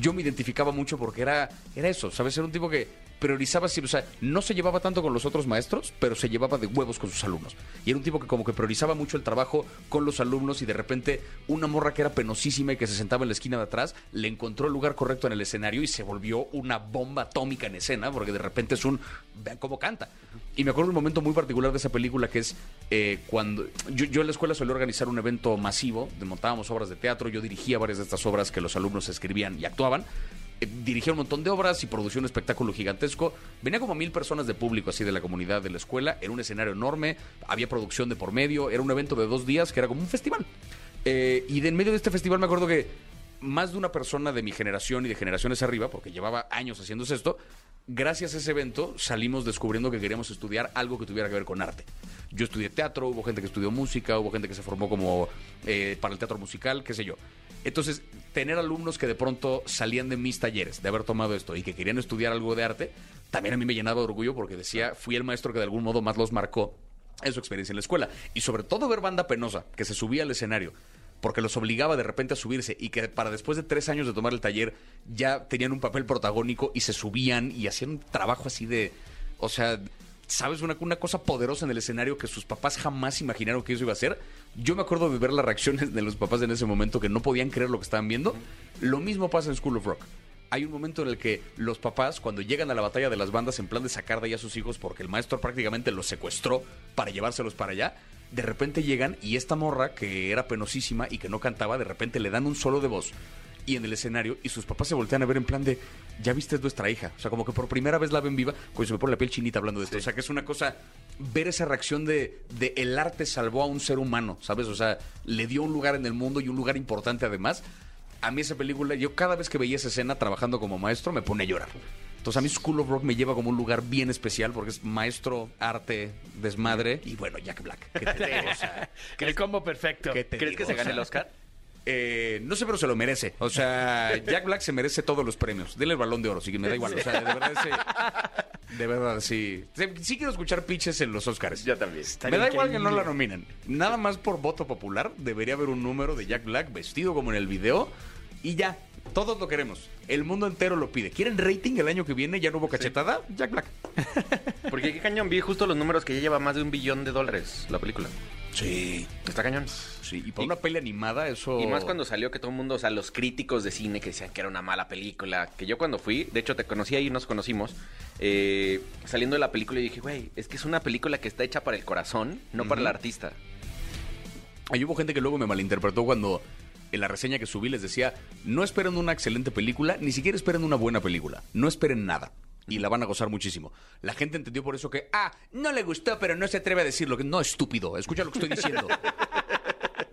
yo me identificaba mucho porque era, era eso, ¿sabes? Era un tipo que priorizaba, o sea, no se llevaba tanto con los otros maestros, pero se llevaba de huevos con sus alumnos. Y era un tipo que como que priorizaba mucho el trabajo con los alumnos y de repente una morra que era penosísima y que se sentaba en la esquina de atrás, le encontró el lugar correcto en el escenario y se volvió una bomba atómica en escena, porque de repente es un, vean cómo canta. Y me acuerdo un momento muy particular de esa película que es eh, cuando yo, en la escuela solía organizar un evento masivo, montábamos obras de teatro, yo dirigía varias de estas obras que los alumnos escribían y actuaban. Eh, dirigía un montón de obras y producía un espectáculo gigantesco. Venía como mil personas de público así de la comunidad de la escuela. Era un escenario enorme, había producción de por medio, era un evento de dos días que era como un festival. Eh, y de en medio de este festival me acuerdo que más de una persona de mi generación y de generaciones arriba, porque llevaba años haciéndose esto, gracias a ese evento salimos descubriendo que queríamos estudiar algo que tuviera que ver con arte. Yo estudié teatro, hubo gente que estudió música, hubo gente que se formó como eh, para el teatro musical, qué sé yo. Entonces, tener alumnos que de pronto salían de mis talleres, de haber tomado esto y que querían estudiar algo de arte, también a mí me llenaba de orgullo porque decía, fui el maestro que de algún modo más los marcó en su experiencia en la escuela. Y sobre todo ver banda penosa que se subía al escenario porque los obligaba de repente a subirse y que para después de tres años de tomar el taller ya tenían un papel protagónico y se subían y hacían un trabajo así de, o sea, sabes, una, una cosa poderosa en el escenario que sus papás jamás imaginaron que eso iba a ser. Yo me acuerdo de ver las reacciones de los papás en ese momento que no podían creer lo que estaban viendo. Lo mismo pasa en School of Rock. Hay un momento en el que los papás, cuando llegan a la batalla de las bandas en plan de sacar de ahí a sus hijos porque el maestro prácticamente los secuestró para llevárselos para allá, de repente llegan y esta morra, que era penosísima y que no cantaba, de repente le dan un solo de voz y en el escenario y sus papás se voltean a ver en plan de, ya viste es nuestra hija. O sea, como que por primera vez la ven viva, pues se me pone la piel chinita hablando de esto. O sea, que es una cosa, ver esa reacción de, de el arte salvó a un ser humano, ¿sabes? O sea, le dio un lugar en el mundo y un lugar importante además. A mí esa película, yo cada vez que veía esa escena trabajando como maestro me pone a llorar. Entonces a mí School of Rock me lleva como un lugar bien especial porque es maestro, arte, desmadre y bueno, Jack Black. ¿qué te digo? O sea, (laughs) El combo perfecto. ¿qué te ¿Crees digo? que se gane el Oscar? Eh, no sé, pero se lo merece. O sea, Jack Black se merece todos los premios. Dele el balón de oro, sí que me da igual. O sea, de verdad, sí. De verdad, sí. Sí, sí quiero escuchar pitches en los Oscars. Yo también. Me da igual que no la nominen. Nada más por voto popular debería haber un número de Jack Black vestido como en el video y ya. Todos lo queremos. El mundo entero lo pide. ¿Quieren rating el año que viene? ¿Ya no hubo cachetada? Jack Black. Porque qué cañón, vi justo los números que ya lleva más de un billón de dólares la película. Sí. Está cañón. Sí, y para una peli animada eso... Y más cuando salió que todo el mundo, o sea, los críticos de cine que decían que era una mala película, que yo cuando fui, de hecho te conocí ahí, nos conocimos, eh, saliendo de la película y dije, güey, es que es una película que está hecha para el corazón, no para el artista. Ahí hubo gente que luego me malinterpretó cuando en la reseña que subí les decía, no esperen una excelente película, ni siquiera esperen una buena película, no esperen nada. Y la van a gozar muchísimo. La gente entendió por eso que, ah, no le gustó, pero no se atreve a decirlo. Que No, estúpido, escucha lo que estoy diciendo. (laughs)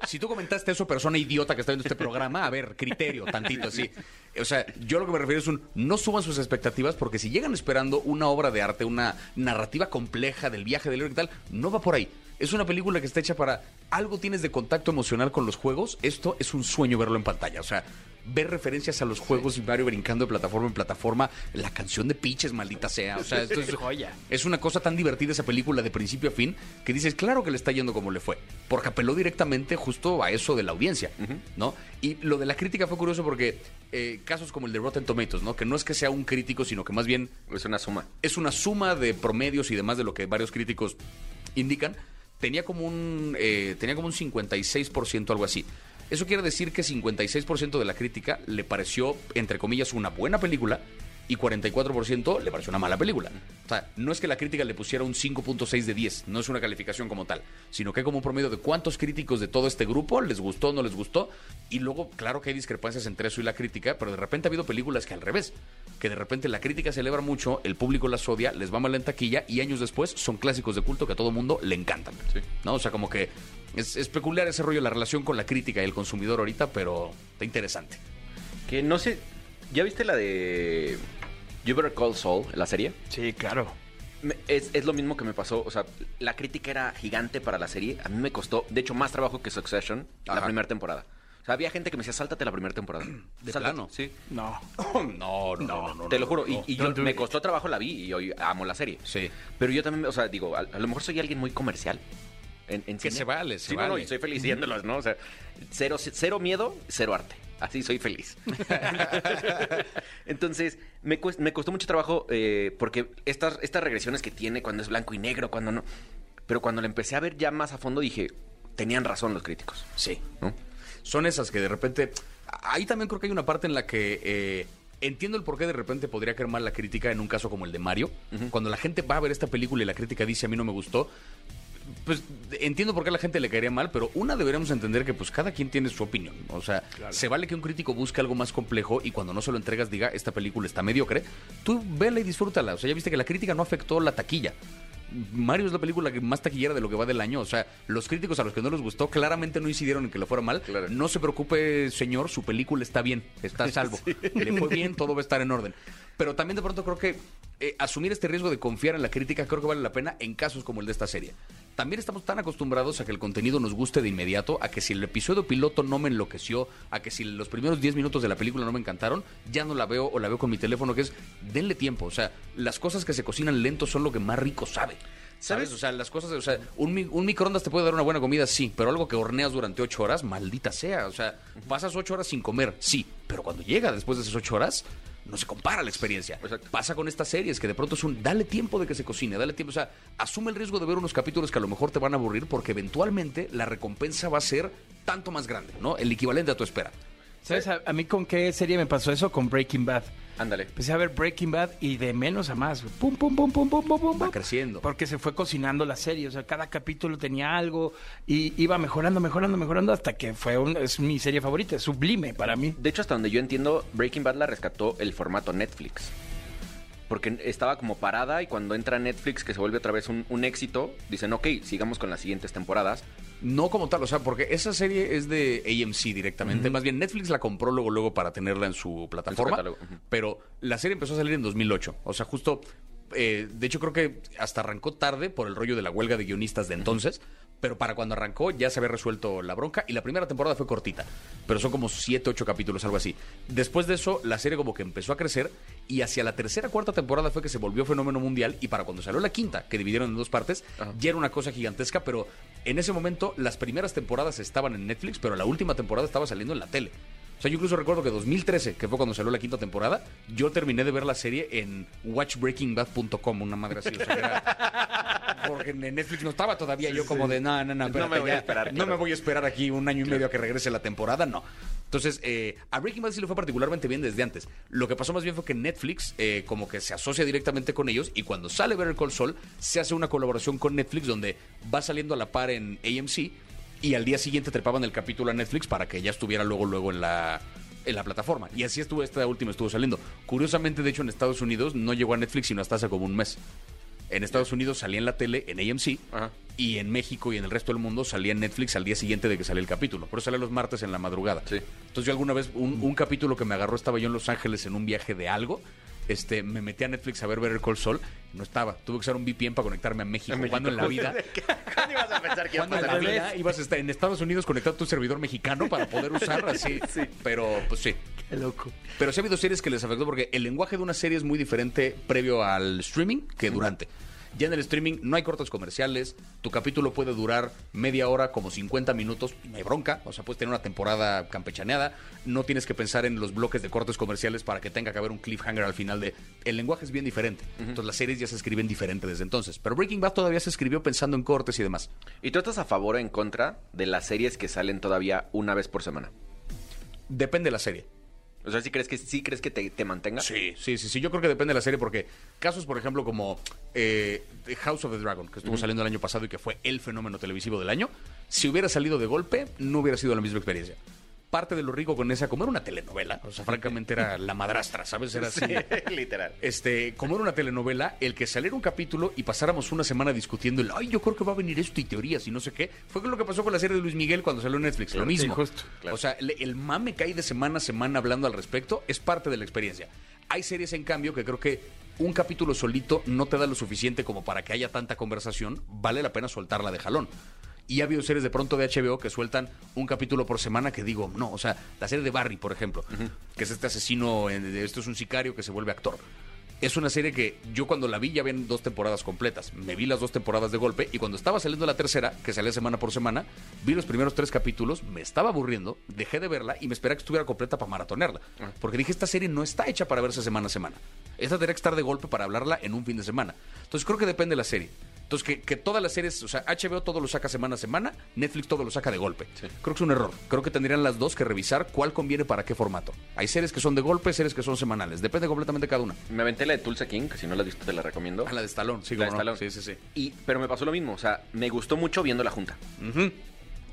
Si tú comentaste eso, persona idiota que está viendo este programa, a ver, criterio, tantito así. O sea, yo lo que me refiero es un, no suban sus expectativas porque si llegan esperando una obra de arte, una narrativa compleja del viaje del héroe y tal, no va por ahí. Es una película que está hecha para algo tienes de contacto emocional con los juegos. Esto es un sueño verlo en pantalla. O sea, ver referencias a los juegos y Mario brincando de plataforma en plataforma, la canción de Peaches, maldita sea. O sea, esto es (laughs) Joya. es una cosa tan divertida esa película de principio a fin que dices, claro que le está yendo como le fue. Porque apeló directamente justo a eso de la audiencia, ¿no? Y lo de la crítica fue curioso porque eh, casos como el de Rotten Tomatoes, ¿no? Que no es que sea un crítico, sino que más bien Es una suma. es una suma de promedios y demás de lo que varios críticos indican. Tenía como un, eh, tenía como un 56%, algo así. Eso quiere decir que 56% de la crítica le pareció, entre comillas, una buena película y 44% le pareció una mala película. O sea, no es que la crítica le pusiera un 5.6 de 10, no es una calificación como tal, sino que hay como un promedio de cuántos críticos de todo este grupo les gustó, no les gustó. Y luego, claro que hay discrepancias entre eso y la crítica, pero de repente ha habido películas que al revés, que de repente la crítica celebra mucho, el público las odia, les va mal en taquilla y años después son clásicos de culto que a todo mundo le encantan. ¿No? O sea, como que es, es peculiar ese rollo, la relación con la crítica y el consumidor ahorita, pero está interesante. Que no sé, ¿ya viste la de You Better Call Saul, la serie? Sí, claro. Me- Es, es lo mismo que me pasó, o sea, la crítica era gigante para la serie, a mí me costó, de hecho, más trabajo que Succession, la primera temporada. sea, había gente que me decía, sáltate la primera temporada. (clears throat) ¿De Sáltate". plano? Sí. (clears throat) No. No, no, no, no. Te lo juro. no. y y yo, me costó trabajo, la vi y hoy amo la serie. Sí. Pero yo también, o sea, digo, a, a lo mejor soy alguien muy comercial. En, en Que cine. se vale, se Sí, no, no, vale. y soy feliz ¿no? O sea, cero, cero miedo, cero arte. Así soy feliz. (laughs) Entonces, me, cuest- me costó mucho trabajo eh, porque estas, estas regresiones que tiene cuando es blanco y negro, cuando no. Pero cuando la empecé a ver ya más a fondo dije, tenían razón los críticos. Sí. ¿no? Son esas que de repente. Ahí también creo que hay una parte en la que. eh, Entiendo el por qué de repente podría caer mal la crítica en un caso como el de Mario. Cuando la gente va a ver esta película y la crítica dice a mí no me gustó, pues entiendo por qué a la gente le caería mal, pero una deberíamos entender que pues cada quien tiene su opinión. O sea, se vale que un crítico busque algo más complejo y cuando no se lo entregas diga esta película está mediocre. Tú vela y disfrútala. O sea, ya viste que la crítica no afectó la taquilla. Mario es la película que más taquillera de lo que va del año. O sea, los críticos a los que no les gustó claramente no incidieron en que le fuera mal. Claro. No se preocupe, señor, su película está bien, está a salvo. (laughs) Le fue bien, todo va a estar en orden. Pero también de pronto creo que eh, asumir este riesgo de confiar en la crítica creo que vale la pena en casos como el de esta serie. También estamos tan acostumbrados a que el contenido nos guste de inmediato, a que si el episodio piloto no me enloqueció, a que si los primeros 10 minutos de la película no me encantaron, ya no la veo o la veo con mi teléfono, que es denle tiempo. O sea, las cosas que se cocinan lento son lo que más rico sabe. ¿Sabes? O sea, las cosas, o sea, un, un microondas te puede dar una buena comida, sí, pero algo que horneas durante ocho horas, maldita sea. O sea, pasas ocho horas sin comer, sí, pero cuando llega después de esas ocho horas, no se compara la experiencia. Exacto. Pasa con estas series que de pronto es un, dale tiempo de que se cocine, dale tiempo, o sea, asume el riesgo de ver unos capítulos que a lo mejor te van a aburrir porque eventualmente la recompensa va a ser tanto más grande, ¿no? El equivalente a tu espera. ¿Sabes a, a mí con qué serie me pasó eso? Con Breaking Bad. Ándale. Empecé a ver Breaking Bad y de menos a más. Pum, pum, pum, pum, pum, pum, pum. Va creciendo. Porque se fue cocinando la serie. O sea, cada capítulo tenía algo y iba mejorando, mejorando, mejorando hasta que fue un- es mi serie favorita. Es sublime para mí. De hecho, hasta donde yo entiendo, Breaking Bad la rescató el formato Netflix. Porque estaba como parada y cuando entra Netflix, que se vuelve otra vez un, un éxito, dicen, ok, sigamos con las siguientes temporadas. No como tal, o sea, porque esa serie es de AMC directamente. Más bien, Netflix la compró luego, luego para tenerla en su plataforma. Pero la serie empezó a salir en 2008. O sea, justo. Eh, de hecho, creo que hasta arrancó tarde por el rollo de la huelga de guionistas de entonces. Pero para cuando arrancó ya se había resuelto la bronca. Y la primera temporada fue cortita. Pero son como 7, 8 capítulos, algo así. Después de eso, la serie como que empezó a crecer. Y hacia la tercera, cuarta temporada fue que se volvió fenómeno mundial. Y para cuando salió la quinta, que dividieron en dos partes, ya era una cosa gigantesca. Pero en ese momento, las primeras temporadas estaban en Netflix, pero la última temporada estaba saliendo en la tele. O sea, yo incluso recuerdo que 2013, que fue cuando salió la quinta temporada, yo terminé de ver la serie en watchbreakingbad.com, una madre así. O sea, era- porque en Netflix no estaba todavía yo como de, no, no, no, espérate, me voy a ya, esperar, No claro". me voy a esperar aquí un año y medio a que regrese la temporada, no. Entonces, eh, a Breaking Bad sí le fue particularmente bien desde antes. Lo que pasó más bien fue que Netflix eh, como que se asocia directamente con ellos y cuando sale Better Call Saul se hace una colaboración con Netflix donde va saliendo a la par en AMC y al día siguiente trepaban el capítulo a Netflix para que ya estuviera luego luego en la en la plataforma. Y así estuvo, esta última estuvo saliendo. Curiosamente, de hecho, en Estados Unidos no llegó a Netflix sino hasta hace como un mes. En Estados Unidos salía en la tele, en AMC, Ajá. y en México y en el resto del mundo salía en Netflix al día siguiente de que salió el capítulo. Por eso sale los martes en la madrugada. Sí. Entonces yo alguna vez, un, un capítulo que me agarró, estaba yo en Los Ángeles en un viaje de algo. Este, me metí a Netflix a ver Better Call Saul. No estaba. Tuve que usar un VPN para conectarme a México. Cuando en la vida, (laughs) ¿Cuándo ibas a pensar que iba a cuando en la vida ibas a estar en Estados Unidos conectado a tu servidor mexicano para poder usar (laughs) así. Pero, pues sí. Qué loco. Pero sí ha habido series que les afectó porque el lenguaje de una serie es muy diferente previo al streaming que durante. Ya en el streaming no hay cortes comerciales, tu capítulo puede durar media hora, como 50 minutos, y no hay bronca, o sea, puedes tener una temporada campechaneada, no tienes que pensar en los bloques de cortes comerciales para que tenga que haber un cliffhanger al final de... El lenguaje es bien diferente, entonces las series ya se escriben diferente desde entonces, pero Breaking Bad todavía se escribió pensando en cortes y demás. ¿Y tú estás a favor o en contra de las series que salen todavía una vez por semana? Depende de la serie. O sea, ¿sí crees que, sí crees que te, te mantenga? Sí, sí, sí, sí. Yo creo que depende de la serie porque casos, por ejemplo, como eh, House of the Dragon, que estuvo saliendo el año pasado y que fue el fenómeno televisivo del año, si hubiera salido de golpe, no hubiera sido la misma experiencia. Parte de lo rico con esa, como era una telenovela, o sea, francamente era la madrastra, ¿sabes? Era así. (laughs) literal. Este, como era una telenovela, el que saliera un capítulo y pasáramos una semana discutiendo el, ay, yo creo que va a venir esto y teorías y no sé qué, fue lo que pasó con la serie de Luis Miguel cuando salió en Netflix, lo mismo. Sí, justo, O sea, le- el mame que hay de semana a semana hablando al respecto es parte de la experiencia. Hay series, en cambio, que creo que un capítulo solito no te da lo suficiente como para que haya tanta conversación, vale la pena soltarla de jalón. Y ha habido series de pronto de HBO que sueltan un capítulo por semana que digo, no, o sea, la serie de Barry, por ejemplo, que es este asesino, esto es un sicario que se vuelve actor. Es una serie que yo cuando la vi ya ven dos temporadas completas. Me vi las dos temporadas de golpe y cuando estaba saliendo la tercera, que salía semana por semana, vi los primeros tres capítulos, me estaba aburriendo, dejé de verla y me esperaba que estuviera completa para maratonearla. Porque dije, esta serie no está hecha para verse semana a semana. Esta tendría que estar de golpe para hablarla en un fin de semana. Entonces creo que depende de la serie. Entonces, que, que todas las series, o sea, HBO todo lo saca semana a semana, Netflix todo lo saca de golpe. Creo que es un error. Creo que tendrían las dos que revisar cuál conviene para qué formato. Hay series que son de golpe, series que son semanales. Depende completamente de cada una. Me aventé la de Tulsa King, que si no la has visto te la recomiendo. A la de Stallone, sí, La de no. Stallone. Sí, sí, sí. Y, pero me pasó lo mismo, o sea, me gustó mucho viendo la junta. Ujú.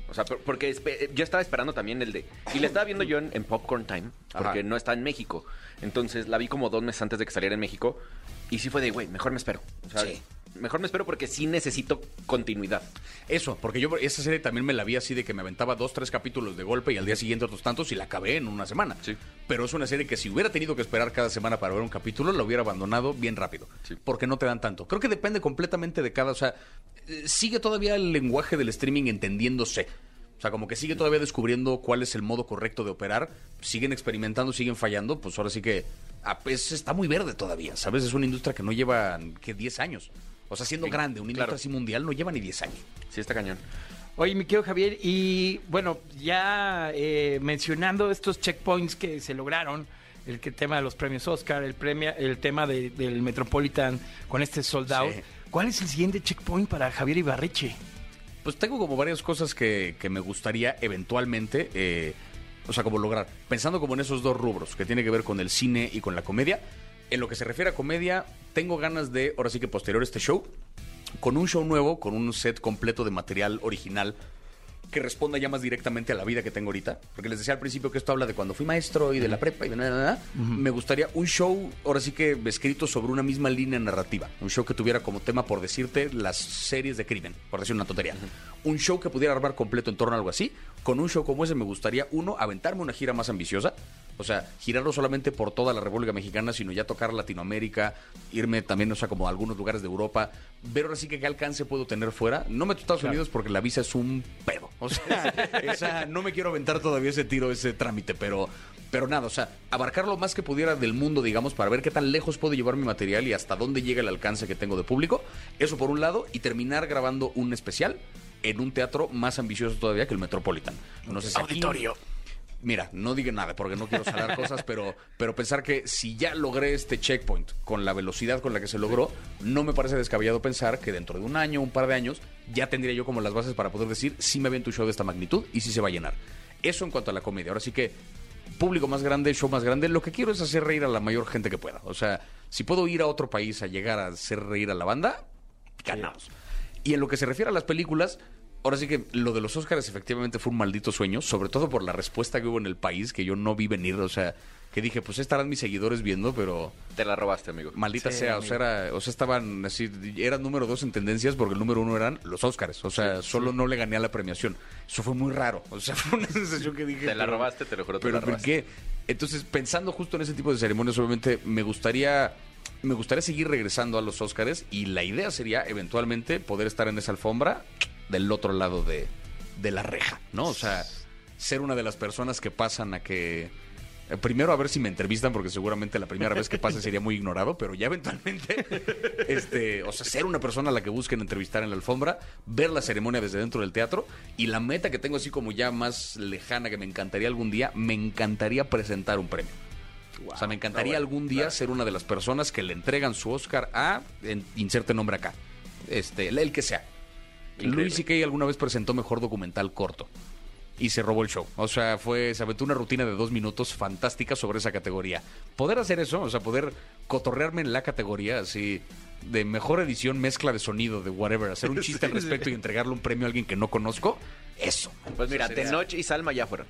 O sea, por- porque espe- yo estaba esperando también el de... Y la estaba viendo yo en, en Popcorn Time, porque Ajá. no está en México. Entonces la vi como dos meses antes de que saliera en México. Y sí fue de, güey, mejor me espero. O sea, Sí. Mejor me espero porque sí necesito continuidad. Eso, porque yo esa serie también me la vi así de que me aventaba dos, tres capítulos de golpe y al día siguiente otros tantos y la acabé en una semana. Sí. Pero es una serie que si hubiera tenido que esperar cada semana para ver un capítulo, la hubiera abandonado bien rápido. Sí. Porque no te dan tanto. Creo que depende completamente de cada. O sea, eh, sigue todavía el lenguaje del streaming entendiéndose. O sea, como que sigue todavía descubriendo cuál es el modo correcto de operar. Siguen experimentando, siguen fallando. Pues ahora sí que ah, pues, está muy verde todavía. ¿Sabes? Es una industria que no lleva, que 10 años. O sea, siendo Sí, grande, una industria claro. así mundial no lleva ni 10 años. Sí, está cañón. Oye, mi querido Javier, y bueno, ya eh, mencionando estos checkpoints que se lograron, el que tema de los premios Oscar, el premio, el tema de- del Metropolitan con este sold out, Sí. ¿cuál es el siguiente checkpoint para Javier Ibarreche? Pues tengo como varias cosas que, que me gustaría eventualmente, eh, o sea, como lograr. Pensando como en esos dos rubros, que tiene que ver con el cine y con la comedia. En lo que se refiere a comedia, tengo ganas de, ahora sí que posterior a este show, con un show nuevo, con un set completo de material original que responda ya más directamente a la vida que tengo ahorita. Porque les decía al principio que esto habla de cuando fui maestro y de la prepa y de nada, nada. Me gustaría un show, ahora sí que escrito sobre una misma línea narrativa. Un show que tuviera como tema, por decirte, las series de crimen, por decir una tontería. Un show que pudiera armar completo en torno a algo así. Con un show como ese me gustaría, uno, aventarme una gira más ambiciosa. O sea, girar no solamente por toda la República Mexicana, sino ya tocar Latinoamérica, irme también, o sea, como a algunos lugares de Europa, ver ahora sí que qué alcance puedo tener fuera. No meto a Estados Unidos porque la visa es un pedo. O sea, (laughs) esa- no me quiero aventar todavía ese tiro, ese trámite, pero, pero nada, o sea, abarcar lo más que pudiera del mundo, digamos, para ver qué tan lejos puedo llevar mi material y hasta dónde llega el alcance que tengo de público. Eso por un lado, y terminar grabando un especial en un teatro más ambicioso todavía que el Metropolitan. No sé si aquí- Mira, no diga nada porque no quiero salar (laughs) cosas, pero, pero pensar que si ya logré este checkpoint con la velocidad con la que se logró, no me parece descabellado pensar que dentro de un año, un par de años, ya tendría yo como las bases para poder decir si me aviento un show de esta magnitud y si se va a llenar. Eso en cuanto a la comedia. Ahora sí que público más grande, show más grande, lo que quiero es hacer reír a la mayor gente que pueda. O sea, si puedo ir a otro país a llegar a hacer reír a la banda, ganamos. Y en lo que se refiere a las películas, ahora sí que lo de los Oscars efectivamente fue un maldito sueño, sobre todo por la respuesta que hubo en el país, que yo no vi venir, o sea, que dije, pues estarán mis seguidores viendo, pero Te la robaste, amigo. maldita Sí, sea, o sea, era- o sea, estaban así, eran número dos en tendencias porque el número uno eran los Oscars, o sea, solo no le gané a la premiación. Eso fue muy raro, o sea, (laughs) fue una sensación que dije... Te la pero- robaste, te lo juro, te pero la ¿por robaste. qué? Entonces, pensando justo en ese tipo de ceremonias, obviamente me gustaría me gustaría seguir regresando a los Óscares y la idea sería eventualmente poder estar en esa alfombra del otro lado de, de la reja, ¿no? O sea, ser una de las personas que pasan a que eh, Primero a ver si me entrevistan, porque seguramente la primera vez que pase sería muy ignorado, pero ya eventualmente, (laughs) este, o sea, ser una persona a la que busquen entrevistar en la alfombra, ver la ceremonia desde dentro del teatro y la meta que tengo así como ya más lejana que me encantaría algún día, me encantaría presentar un premio. o sea, me encantaría algún día ser una de las personas que le entregan su Oscar a, en- inserte nombre acá, este, el que sea. Increíble. Luis C.K. alguna vez presentó mejor documental corto y se robó el show. O sea, fue, se aventó una rutina de dos minutos fantástica sobre esa categoría. Poder hacer eso, o sea, poder cotorrearme en la categoría así de mejor edición, mezcla de sonido, de whatever, hacer un (laughs) chiste al respecto y entregarle un premio a alguien que no conozco, eso. Pues mira, sería- Tenoch y Salma ya fueron.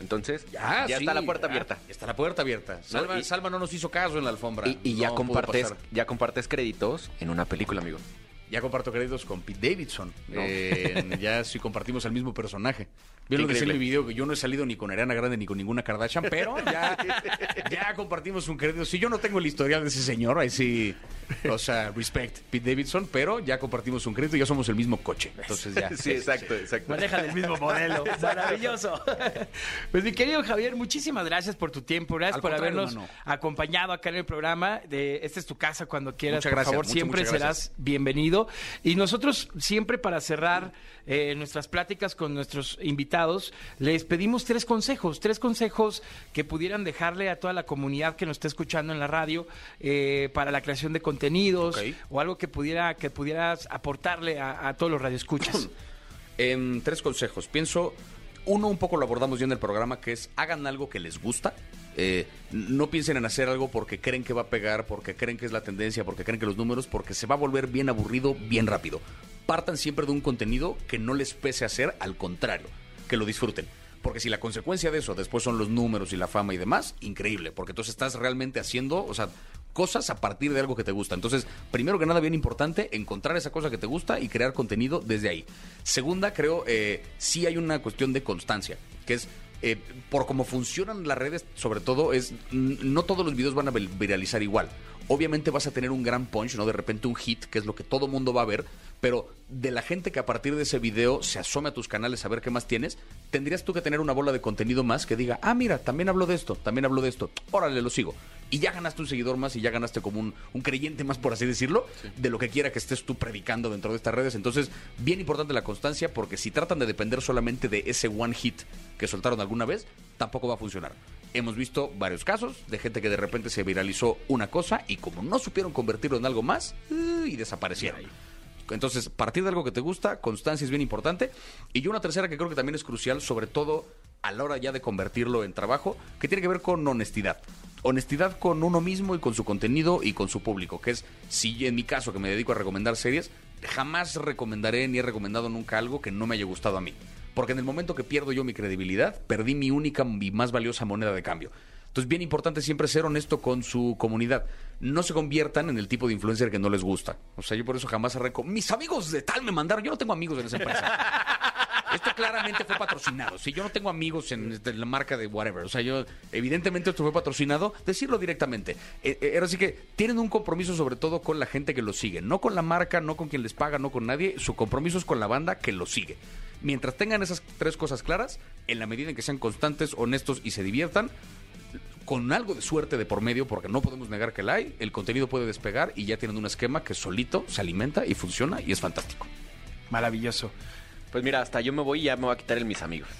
Entonces, Ya, ya sí, está la puerta ya, abierta. Está la puerta abierta. Salma, y- Salma no nos hizo caso en la alfombra. Y, y ya No compartes, pasar. ya compartes créditos en una película, amigo. Ya comparto créditos con Pete Davidson. Eh, ya sí compartimos el mismo personaje. Bien lo decía en mi video que yo no he salido ni con Ariana Grande ni con ninguna Kardashian, pero ya, (laughs) ya compartimos un crédito. Si yo no tengo el historial de ese señor, ahí sí, (laughs) O sea, respect, Pete Davidson, pero ya compartimos un crédito y ya somos el mismo coche. Entonces ya. Sí, exacto, exacto. Manejan el mismo (laughs) modelo. Maravilloso. (laughs) Pues mi querido Javier, muchísimas gracias por tu tiempo. Gracias Al por habernos acompañado acá en el programa. De, esta es tu casa cuando quieras. Muchas por gracias, favor, muchas, siempre muchas serás bienvenido. Y nosotros siempre para cerrar eh, nuestras pláticas con nuestros invitados, les pedimos tres consejos, tres consejos que pudieran dejarle a toda la comunidad que nos está escuchando en la radio eh, para la creación de contenidos o algo que pudiera que pudieras aportarle a, a todos los radioescuchas. (clears throat) Em, tres consejos. Pienso, uno un poco lo abordamos ya en el programa, que es hagan algo que les gusta. Eh, no piensen en hacer algo porque creen que va a pegar, porque creen que es la tendencia, porque creen que los números, porque se va a volver bien aburrido bien rápido. Partan siempre de un contenido que no les pese hacer, al contrario, que lo disfruten. Porque si la consecuencia de eso después son los números y la fama y demás, increíble, porque entonces estás realmente haciendo, o sea, cosas a partir de algo que te gusta. Entonces, primero que nada, bien importante, encontrar esa cosa que te gusta y crear contenido desde ahí. Segunda, creo, eh, sí hay una cuestión de constancia, que es... eh, por cómo funcionan las redes, sobre todo, es no todos los videos van a viralizar igual. Obviamente vas a tener un gran punch, ¿no? De repente un hit, que es lo que todo mundo va a ver, pero de la gente que a partir de ese video se asome a tus canales a ver qué más tienes, tendrías tú que tener una bola de contenido más que diga, ah, mira, también hablo de esto, también hablo de esto, órale, lo sigo. Y ya ganaste un seguidor más y ya ganaste como un, un creyente más, por así decirlo, de lo que quiera que estés tú predicando dentro de estas redes. Entonces, bien importante la constancia, porque si tratan de depender solamente de ese one hit que soltaron alguna vez, tampoco va a funcionar. Hemos visto varios casos de gente que de repente se viralizó una cosa y como no supieron convertirlo en algo más, ¡uh! y desaparecieron. Entonces, partir de algo que te gusta, constancia es bien importante. Y yo una tercera que creo que también es crucial, sobre todo a la hora ya de convertirlo en trabajo, que tiene que ver con honestidad. Honestidad con uno mismo y con su contenido y con su público, que es, si en mi caso que me dedico a recomendar series, jamás recomendaré ni he recomendado nunca algo que no me haya gustado a mí. Porque en el momento que pierdo yo mi credibilidad, perdí mi única y más valiosa moneda de cambio. Entonces, bien importante siempre ser honesto con su comunidad. No se conviertan en el tipo de influencer que no les gusta. O sea, yo por eso jamás arranco. Mis amigos de tal me mandaron. Yo no tengo amigos en esa empresa. (laughs) Esto claramente fue patrocinado. Si yo no tengo amigos en, este, la marca de whatever, o sea, yo, evidentemente esto fue patrocinado, decirlo directamente. Eh, eh, ahora sí que tienen un compromiso sobre todo con la gente que lo sigue, no con la marca, no con quien les paga, no con nadie. Su compromiso es con la banda que lo sigue. Mientras tengan esas tres cosas claras, en la medida en que sean constantes, honestos y se diviertan, con algo de suerte de por medio, porque no podemos negar que la hay, el contenido puede despegar y ya tienen un esquema que solito se alimenta y funciona y es fantástico. Maravilloso. Pues mira, hasta yo me voy y ya me voy a quitar el mis amigos.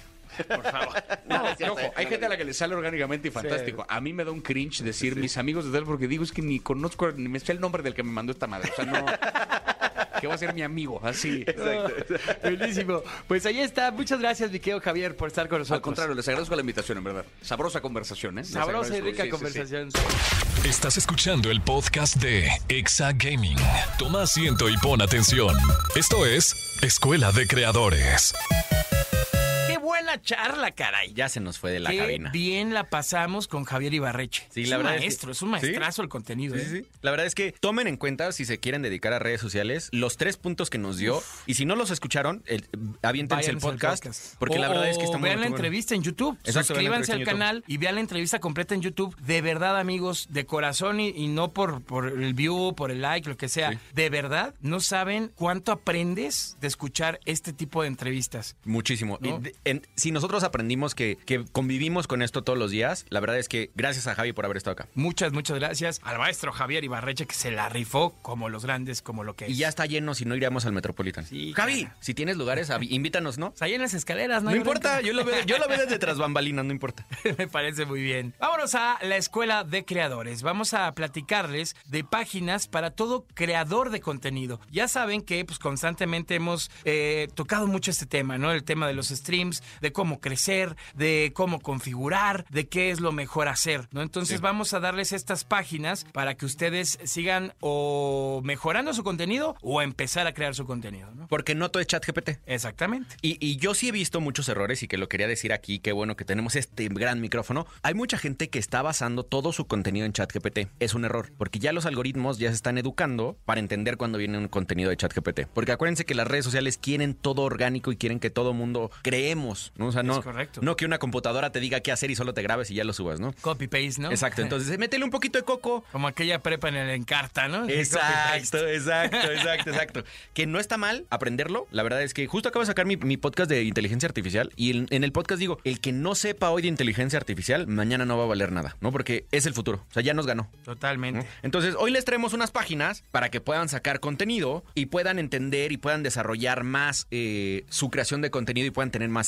Por favor. (laughs) No, ojo, hay gente a la que le sale orgánicamente y fantástico. A mí me da un cringe decir mis amigos de tal porque digo es que ni conozco, ni me sé el nombre del que me mandó esta madre. O sea, no. (laughs) que va a ser mi amigo, así. (laughs) Buenísimo. Pues ahí está. Muchas gracias, mi querido Javier, por estar con nosotros. Al contrario, les agradezco la invitación, en verdad. Sabrosa conversación, ¿eh? Les Sabrosa y rica Sí, sí, sí. conversación. Estás escuchando el podcast de Exa Gaming. Toma asiento y pon atención. Esto es Escuela de Creadores. Buena charla, caray. Ya se nos fue de la Qué cabina. bien la pasamos con Javier Ibarreche. Sí, es la un verdad es que- maestro, es un maestrazo ¿Sí? el contenido. Sí, ¿eh? sí. La verdad es que tomen en cuenta si se quieren dedicar a redes sociales los tres puntos que nos dio y si no los escucharon, el, aviéntense el podcast, porque O- la verdad es que está muy vean la bueno. entrevista en YouTube. Exacto, Suscríbanse al canal y vean la entrevista completa en YouTube. De verdad, amigos, de corazón y, y no por, por el view, por el like, lo que sea. Sí. De verdad, no saben cuánto aprendes de escuchar este tipo de entrevistas. Muchísimo. ¿No? Y de- en- si nosotros aprendimos que, que convivimos con esto todos los días, la verdad es que gracias a Javi por haber estado acá. Muchas, muchas gracias al maestro Javier Ibarreche que se la rifó como los grandes, como lo que es. Y ya está lleno, si no iríamos al Metropolitan. Sí, Javi, cara. si tienes lugares, (laughs) invítanos, ¿no? O sea, ahí en las escaleras, ¿no? No importa, yo lo veo, yo lo veo desde (laughs) tras bambalinas, no importa. (laughs) Me parece muy bien. Vámonos a la escuela de creadores. Vamos a platicarles de páginas para todo creador de contenido. Ya saben que pues constantemente hemos eh, tocado mucho este tema, ¿no? El tema de los streams, de cómo crecer, de cómo configurar, de qué es lo mejor hacer, ¿no? Entonces vamos a darles estas páginas para que ustedes sigan o mejorando su contenido o empezar a crear su contenido, ¿no? Porque no todo es chat GPT. Exactamente. Y, y yo sí he visto muchos errores y que lo quería decir aquí, qué bueno que tenemos este gran micrófono. Hay mucha gente que está basando todo su contenido en ChatGPT. Es un error, porque ya los algoritmos ya se están educando para entender cuando viene un contenido de ChatGPT. Porque acuérdense que las redes sociales quieren todo orgánico y quieren que todo mundo creemos ¿no? O sea, no, correcto. no que una computadora te diga qué hacer y solo te grabes y ya lo subas, ¿no? Copy-paste, ¿no? Exacto, entonces (laughs) métele un poquito de coco. Como aquella prepa en el Encarta, ¿no? Exacto, exacto, (laughs) exacto, exacto. Que no está mal aprenderlo. La verdad es que justo acabo de sacar mi, mi podcast de inteligencia artificial y en, en el podcast digo, el que no sepa hoy de inteligencia artificial, mañana no va a valer nada, ¿no? Porque es el futuro. O sea, ya nos ganó. Totalmente. ¿no? Entonces, hoy les traemos unas páginas para que puedan sacar contenido y puedan entender y puedan desarrollar más eh, su creación de contenido y puedan tener más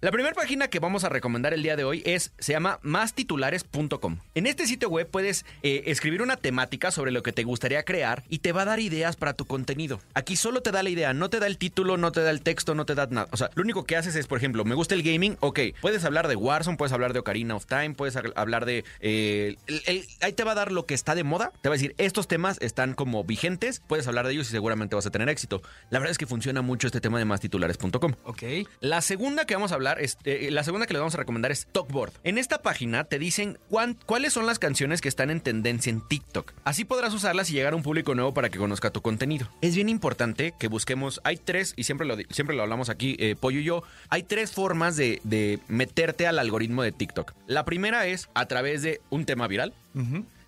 La primera página que vamos a recomendar el día de hoy es, se llama mastitulares.com. En este sitio web puedes eh, escribir una temática sobre lo que te gustaría crear y te va a dar ideas para tu contenido. Aquí solo te da la idea, no te da el título, no te da el texto, no te da nada. O sea, lo único que haces es, por ejemplo, me gusta el gaming, ok, puedes hablar de Warzone, puedes hablar de Ocarina of Time, puedes ha- hablar de... eh, el- el- ahí te va a dar lo que está de moda, te va a decir, estos temas están como vigentes, puedes hablar de ellos y seguramente vas a tener éxito. La verdad es que funciona mucho este tema de mastitulares.com. Ok. La segunda que vamos a hablar, es, eh, la segunda que les vamos a recomendar es Talkboard. En esta página te dicen cuán- cuáles son las canciones que están en tendencia en TikTok. Así podrás usarlas y llegar a un público nuevo para que conozca tu contenido. Es bien importante que busquemos, hay tres, y siempre lo, siempre lo hablamos aquí, eh, Pollo y yo, hay tres formas de, de meterte al algoritmo de TikTok. La primera es a través de un tema viral,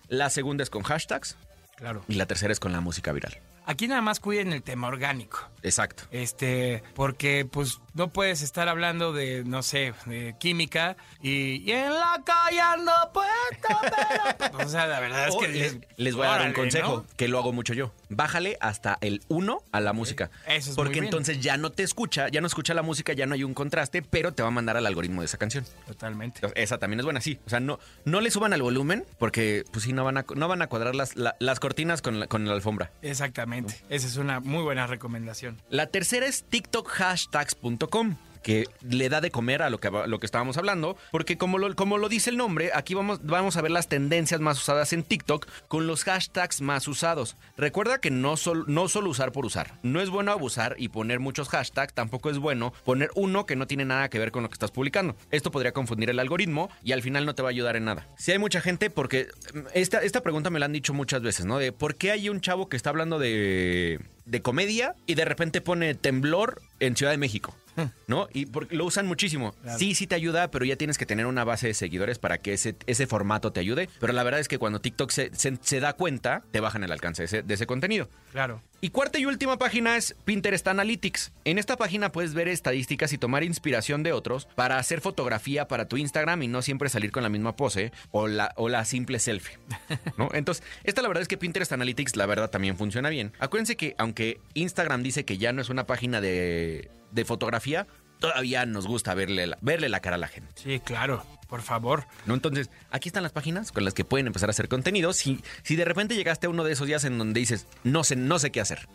la segunda es con hashtags Claro. y la tercera es con la música viral. Aquí nada más cuiden el tema orgánico. Exacto. Este, porque pues no puedes estar hablando de, no sé, de química y, y en la calle ando puesto, (laughs) pero... O sea, la verdad es que... les, les voy a dar un consejo ¿no? que lo hago mucho yo. Bájale hasta el 1 a la música. Eso es porque muy bien. entonces ya no te escucha, ya no escucha la música, ya no hay un contraste, pero te va a mandar al algoritmo de esa canción. Totalmente. Esa también es buena, sí. O sea, no, no le suban al volumen porque pues sí, no van a, no van a cuadrar las, la- las cortinas con la, con la alfombra. Exactamente. Esa es una muy buena recomendación. La tercera es tiktokhashtags.com que le da de comer a lo que, lo que estábamos hablando, porque como lo, como lo dice el nombre, aquí vamos, vamos a ver las tendencias más usadas en TikTok con los hashtags más usados. Recuerda que no, no solo usar por usar. No es bueno abusar y poner muchos hashtags, tampoco es bueno poner uno que no tiene nada que ver con lo que estás publicando. Esto podría confundir el algoritmo y al final no te va a ayudar en nada. Si hay mucha gente, porque mm, esta, esta pregunta me la han dicho muchas veces, ¿no? De por qué hay un chavo que está hablando de, de comedia y de repente pone temblor en Ciudad de México. (laughs) ¿No? Y porque lo usan muchísimo. Sí, sí te ayuda, pero ya tienes que tener una base de seguidores para que ese, ese formato te ayude. Pero la verdad es que cuando TikTok se, se- se da cuenta, te bajan el alcance de ese, de ese contenido. Claro. Y cuarta y última página es Pinterest Analytics. En esta página puedes ver estadísticas y tomar inspiración de otros para hacer fotografía para tu Instagram y no siempre salir con la misma pose o la, o la simple selfie. (laughs) ¿no? Entonces, esta la verdad es que Pinterest Analytics la verdad también funciona bien. Acuérdense que aunque Instagram dice que ya no es una página de, de fotografía, todavía nos gusta verle la, verle la cara a la gente. Sí, claro. Por favor. ¿no? Entonces, aquí están las páginas con las que pueden empezar a hacer contenido. Si, si de repente llegaste a uno de esos días en donde dices, no sé, no sé qué hacer.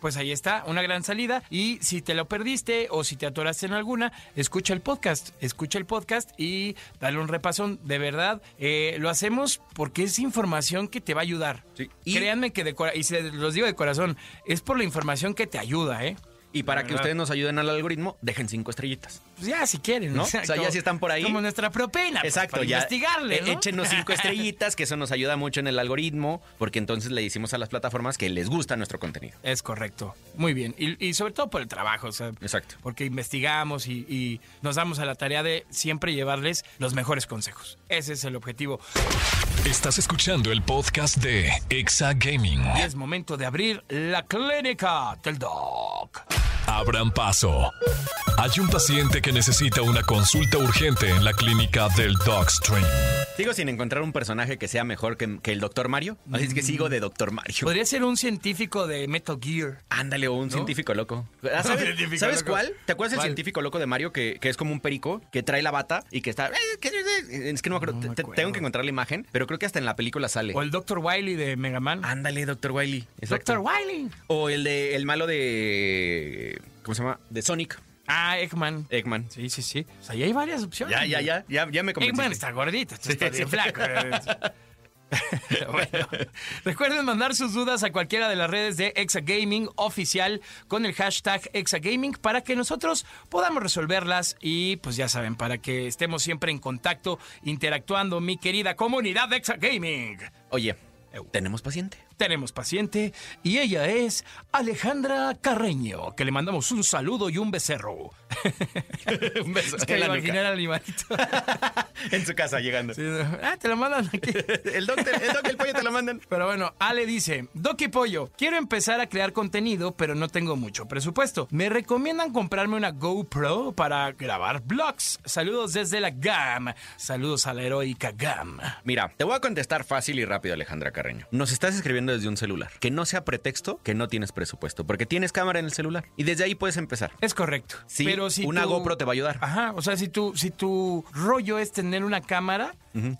Pues ahí está, una gran salida. Y si te lo perdiste o si te atoraste en alguna, escucha el podcast. Escucha el podcast y dale un repasón. De verdad, eh, lo hacemos porque es información que te va a ayudar. Sí. Y créanme que, de y se los digo de corazón, es por la información que te ayuda, ¿eh? Y para que ustedes nos ayuden al algoritmo, dejen cinco estrellitas. Pues ya, si quieren. ¿No? O sea, ya si están por ahí. Como nuestra propina. pues, Exacto, para ya. investigarle, eh, ¿no? Échenos cinco (laughs) estrellitas, que eso nos ayuda mucho en el algoritmo, porque entonces le decimos a las plataformas que les gusta nuestro contenido. Es correcto. Muy bien. Y, y sobre todo por el trabajo, o sea, Exacto. porque investigamos y, y nos damos a la tarea de siempre llevarles los mejores consejos. Ese es el objetivo. Estás escuchando el podcast de Exa Gaming. Y es momento de abrir la clínica del Doc. Abran paso. Hay un paciente que necesita una consulta urgente en la clínica del Dogstream. Sigo sin encontrar un personaje que sea mejor que, que el Doctor Mario. Así es que sigo de Doctor Mario. Podría ser un científico de Metal Gear. Ándale, o un científico loco. (laughs) Ah, ¿Sabes, científico ¿sabes loco. cuál? ¿Te acuerdas del científico loco de Mario que, que es como un perico que trae la bata y que está. "Eh, Es que no me acuerdo. No me Te- acuerdo. Tengo que encontrar la imagen, pero creo que hasta en la película sale. O el Dr. Wiley de Mega Man. Ándale, Doctor Wily. Exacto. Dr. Wiley. O el de el malo de. ¿Cómo se llama? De Sonic. Ah, Eggman. Eggman. Sí, sí, sí. O sea, ahí hay varias opciones. Ya, ya, ya, ya, ya me Eggman convenciste. está gordito, Sí, está bien sí. flaco. (laughs) Bueno, recuerden mandar sus dudas a cualquiera de las redes de Exagaming oficial con el hashtag Exagaming para que nosotros podamos resolverlas y pues ya saben, para que estemos siempre en contacto, interactuando, mi querida comunidad de Exagaming. Oye, ¿tenemos paciente? Tenemos paciente y ella es Alejandra Carreño, que le mandamos un saludo y un becerro. (laughs) Un beso Es que en la imaginé nuca. al animalito. (laughs) En su casa llegando. Sí, ah, te lo mandan aquí. (laughs) El doc, el doc, el pollo te lo mandan. Pero bueno, Ale dice, Doki Pollo, quiero empezar a crear contenido, pero no tengo mucho presupuesto. ¿Me recomiendan comprarme una GoPro para grabar vlogs? Saludos desde la GAM. Saludos a la heroica GAM. Mira, te voy a contestar fácil y rápido, Alejandra Carreño. Nos estás escribiendo desde un celular. Que no sea pretexto que no tienes presupuesto, porque tienes cámara en el celular. Y desde ahí puedes empezar. Es correcto. Sí, pero si una GoPro te va a ayudar. Ajá, o sea, si tu, si tu rollo es tener una cámara,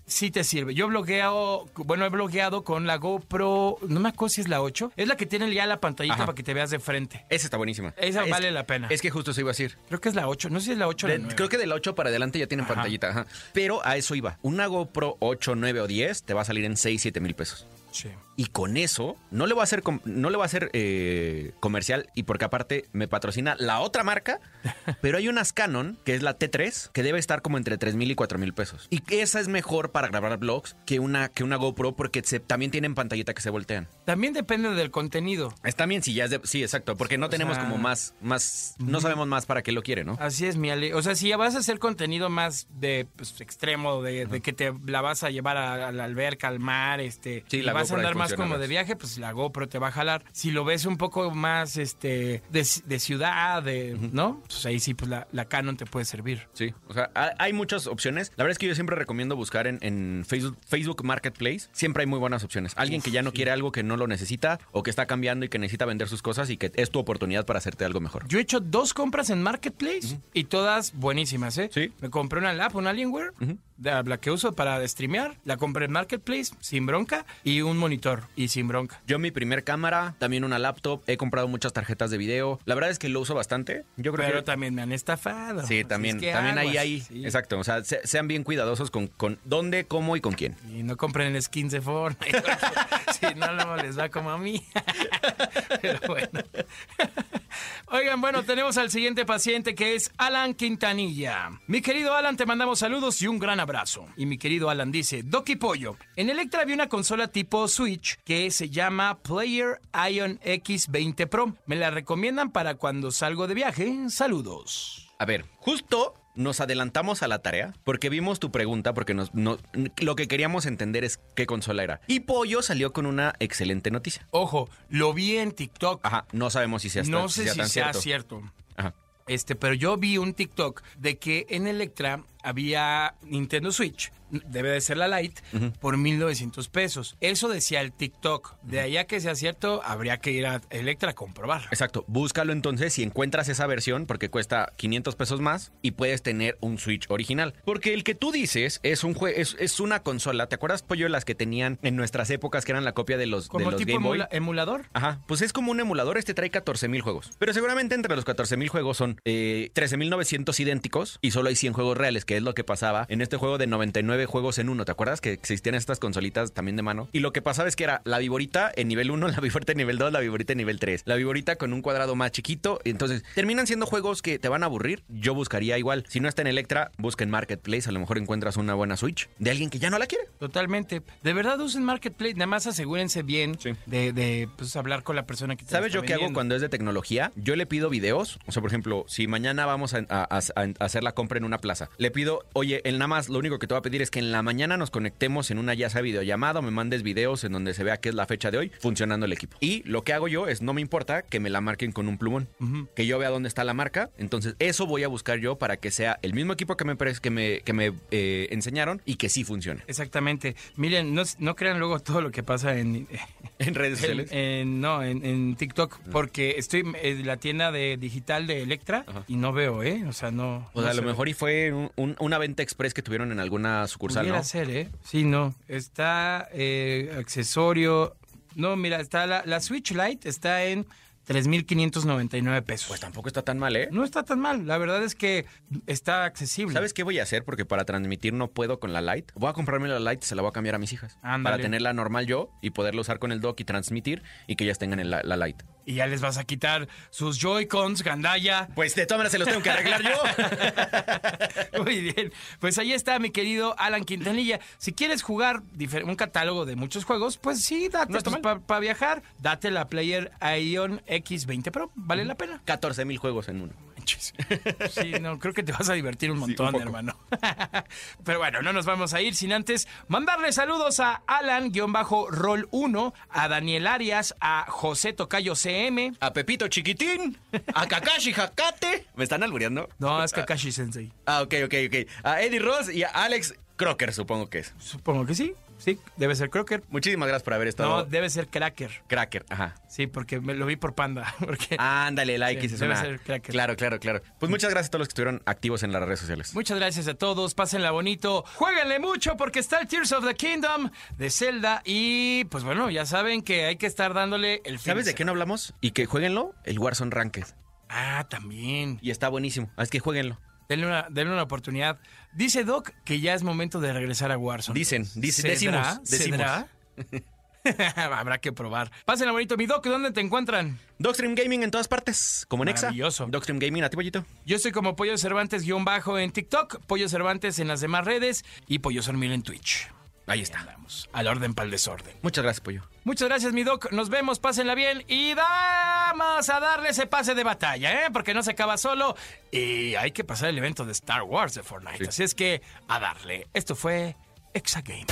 sí te sirve. Yo blogueo, bueno, he blogueado con la GoPro, no me acuerdo si es la 8, es la que tiene ya la pantallita Ajá. para que te veas de frente. Esa está buenísima. Esa Es- vale la pena. Es que justo eso iba a decir. Creo que es la 8, no sé si es la 8 o la De- 9. creo que del 8 para adelante ya tienen Ajá. pantallita. ajá. Pero a eso iba. Una GoPro 8, 9 o 10 te va a salir en 6, 7 mil pesos. Sí. Y con eso no le voy a hacer, no le voy a hacer eh, comercial y porque aparte me patrocina la otra marca, (laughs) pero hay unas Canon, que es la T3, que debe estar como entre 3 mil y 4 mil pesos. Y esa es mejor para grabar vlogs que una, que una GoPro porque se- también tienen pantallita que se voltean. También depende del contenido. Está bien si ya es de... Sí, exacto, porque no tenemos sea- como más, más... No sabemos más para qué lo quiere, ¿no? Así es, mi Ale. O sea, si ya vas a hacer contenido más de pues, extremo, de, de que te la vas a llevar a, a la alberca, al mar, este, Sí, la vas a andar más funciona, como de viaje, pues la GoPro te va a jalar. Si lo ves un poco más este de, de ciudad, de, ¿no? Pues ahí sí, pues la, la Canon te puede servir. Sí, o sea, ha- hay muchas opciones. La verdad es que yo siempre recomiendo buscar en, en Facebook, Facebook Marketplace. Siempre hay muy buenas opciones. Alguien que ya no quiere algo que no lo necesita o que está cambiando y que necesita vender sus cosas y que es tu oportunidad para hacerte algo mejor. Yo he hecho dos compras en Marketplace y todas buenísimas, ¿eh? Sí. Me compré una lap, un Alienware, de la que uso para streamear. La compré en Marketplace sin bronca y un monitor y sin bronca. Yo mi primer cámara, también una laptop, he comprado muchas tarjetas de video. La verdad es que lo uso bastante. Yo creo Pero que también me han estafado. Sí, también, es que también ahí aguas. hay. Sí. Exacto. O sea, se- sean bien cuidadosos con, con dónde, cómo y con quién. Y no compren skins de Fortnite. (laughs) si no, no les va como a mí. (laughs) Pero bueno. (laughs) Oigan, bueno, tenemos al siguiente paciente que es Alan Quintanilla. Mi querido Alan, te mandamos saludos y un gran abrazo. Y mi querido Alan dice, Doki Pollo, en Electra vi una consola tipo Switch que se llama Player Ion X20 Pro. Me la recomiendan para cuando salgo de viaje. Saludos. A ver, justo nos adelantamos a la tarea porque vimos tu pregunta, porque nos, no- lo que queríamos entender es qué consola era. Y Pollo salió con una excelente noticia. Ojo, lo vi en TikTok. Ajá, no sabemos si sea, no sé sea si sea cierto. cierto. Ajá. Este, pero yo vi un TikTok de que en Electra había Nintendo Switch, debe de ser la Lite, por 1900 pesos. Eso decía el TikTok. De allá que sea cierto, habría que ir a Electra a comprobar. Exacto, búscalo entonces si encuentras esa versión porque cuesta 500 pesos más y puedes tener un Switch original. Porque el que tú dices es un jue es, es una consola, ¿te acuerdas pollo las que tenían en nuestras épocas que eran la copia de los, de Como los tipo Game Boy? emula- emulador. Ajá, pues es como un emulador, este trae 14 mil juegos. Pero seguramente entre los 14 mil juegos son eh, 13.900 idénticos y solo hay 100 juegos reales, que es lo que pasaba en este juego de 99 juegos en uno. ¿Te acuerdas que existían estas consolitas también de mano? Y lo que pasaba es que era la viborita en nivel 1, (laughs) la viborita en nivel 2, la viborita en nivel 3. La viborita con un cuadrado más chiquito. Entonces, terminan siendo juegos que te van a aburrir. Yo buscaría igual. Si no está en Electra, busca en Marketplace. A lo mejor encuentras una buena Switch de alguien que ya no la quiere. Totalmente. De verdad usen Marketplace, nada más asegúrense bien Sí. de, de, pues, hablar con la persona que te ¿Sabes yo qué hago cuando es de tecnología? Yo le pido videos. O sea, por ejemplo, si mañana vamos a, a- a- a hacer la compra en una plaza, le pido, oye, el nada más lo único que te voy a pedir es que en la mañana nos conectemos en una ya sea videollamada o me mandes videos en donde se vea qué es la fecha de hoy funcionando el equipo. Y lo que hago yo es, no me importa que me la marquen con un plumón, que yo vea dónde está la marca. Entonces, eso voy a buscar yo para que sea el mismo equipo que me, que me, que me eh, enseñaron y que sí funcione. Exactamente. Miren, no, no crean luego todo lo que pasa en, (laughs) En redes sociales. en- no, en, en TikTok, porque estoy en la tienda de digital de Electra y no veo, ¿eh? O sea, no. O no sea, a lo mejor y fue un- un- una venta express que tuvieron en alguna sucursal, Pudiera ¿no? ser, ¿eh? Sí, no. Está eh, accesorio. No, mira, está la, la Switch Lite está en 3.599 pesos. Pues tampoco está tan mal, ¿eh? no está tan mal. La verdad es que está accesible. ¿Sabes qué voy a hacer? Porque para transmitir no puedo con la Lite. Voy a comprarme la Lite y se la voy a cambiar a mis hijas. Ándale. Para tenerla normal yo y poderla usar con el dock y transmitir y que ellas tengan el- la Lite. Y ya les vas a quitar sus Joy-Cons, Gandaya. Pues de todas maneras se los tengo que arreglar yo. (laughs) Muy bien. Pues ahí está mi querido Alan Quintanilla. Si quieres jugar un catálogo de muchos juegos, pues sí, date No para viajar. Date la Player Ion X20 Pro. Vale la pena. 14 mil juegos en uno. Sí, no, creo que te vas a divertir un montón, un hermano. (laughs) Pero bueno, no nos vamos a ir sin antes mandarle saludos a Alan-Roll1, a Daniel Arias, a José Tocayo CM. A Pepito Chiquitín, a Kakashi Hakate. ¿Me están albureando? No, es Kakashi Sensei. Ah, ok, ok, ok. A Eddie Ross y a Alex Crocker, supongo que es. Supongo que sí. Sí, debe ser Crocker. Muchísimas gracias por haber estado. No, debe ser Cracker. Cracker, ajá. Sí, porque me lo vi por Panda. (laughs) Porque... Ándale, like, Sí, ese debe suena- ser Cracker. Claro, claro, claro. Pues muchas gracias a todos los que estuvieron activos en las redes sociales. Muchas gracias a todos, pásenla bonito, jueguenle mucho porque está el Tears of the Kingdom de Zelda y pues bueno, ya saben que hay que estar dándole el fin ¿Sabes de qué no hablamos? Y que jueguenlo, el Warzone Ranked. Ah, también. Y está buenísimo. Así que jueguenlo. Denle una, denle una oportunidad. Dice Doc que ya es momento de regresar a Warzone. Dicen, dicen, ¿Cedrá? decimos, decimos. ¿Cedrá? (laughs) Habrá que probar. Pásenla bonito. Mi Doc, ¿dónde te encuentran? Dogstream Gaming en todas partes, como Nexa. Maravilloso. Dogstream Gaming, a ti, pollito. Yo soy como Pollo Cervantes guion bajo en TikTok, Pollo Cervantes en las demás redes y Pollo Sormil en Twitch. Ahí está. Andamos. Al orden para el desorden. Muchas gracias, pollo. Muchas gracias, mi doc. Nos vemos, pásenla bien. Y vamos a darle ese pase de batalla, ¿eh? Porque no se acaba solo. Y hay que pasar el evento de Star Wars de Fortnite. Así es que a darle. Esto fue Exagame.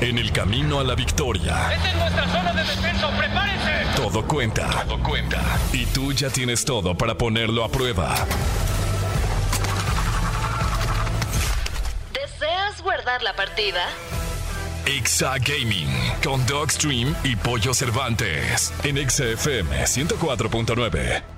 En el camino a la victoria. Esta es nuestra zona de descenso, prepárense. Todo cuenta. Todo cuenta. Y tú ya tienes todo para ponerlo a prueba. ¿Deseas guardar la partida? Exa Gaming con Dogstream y Pollo Cervantes en Exa FM 104.9.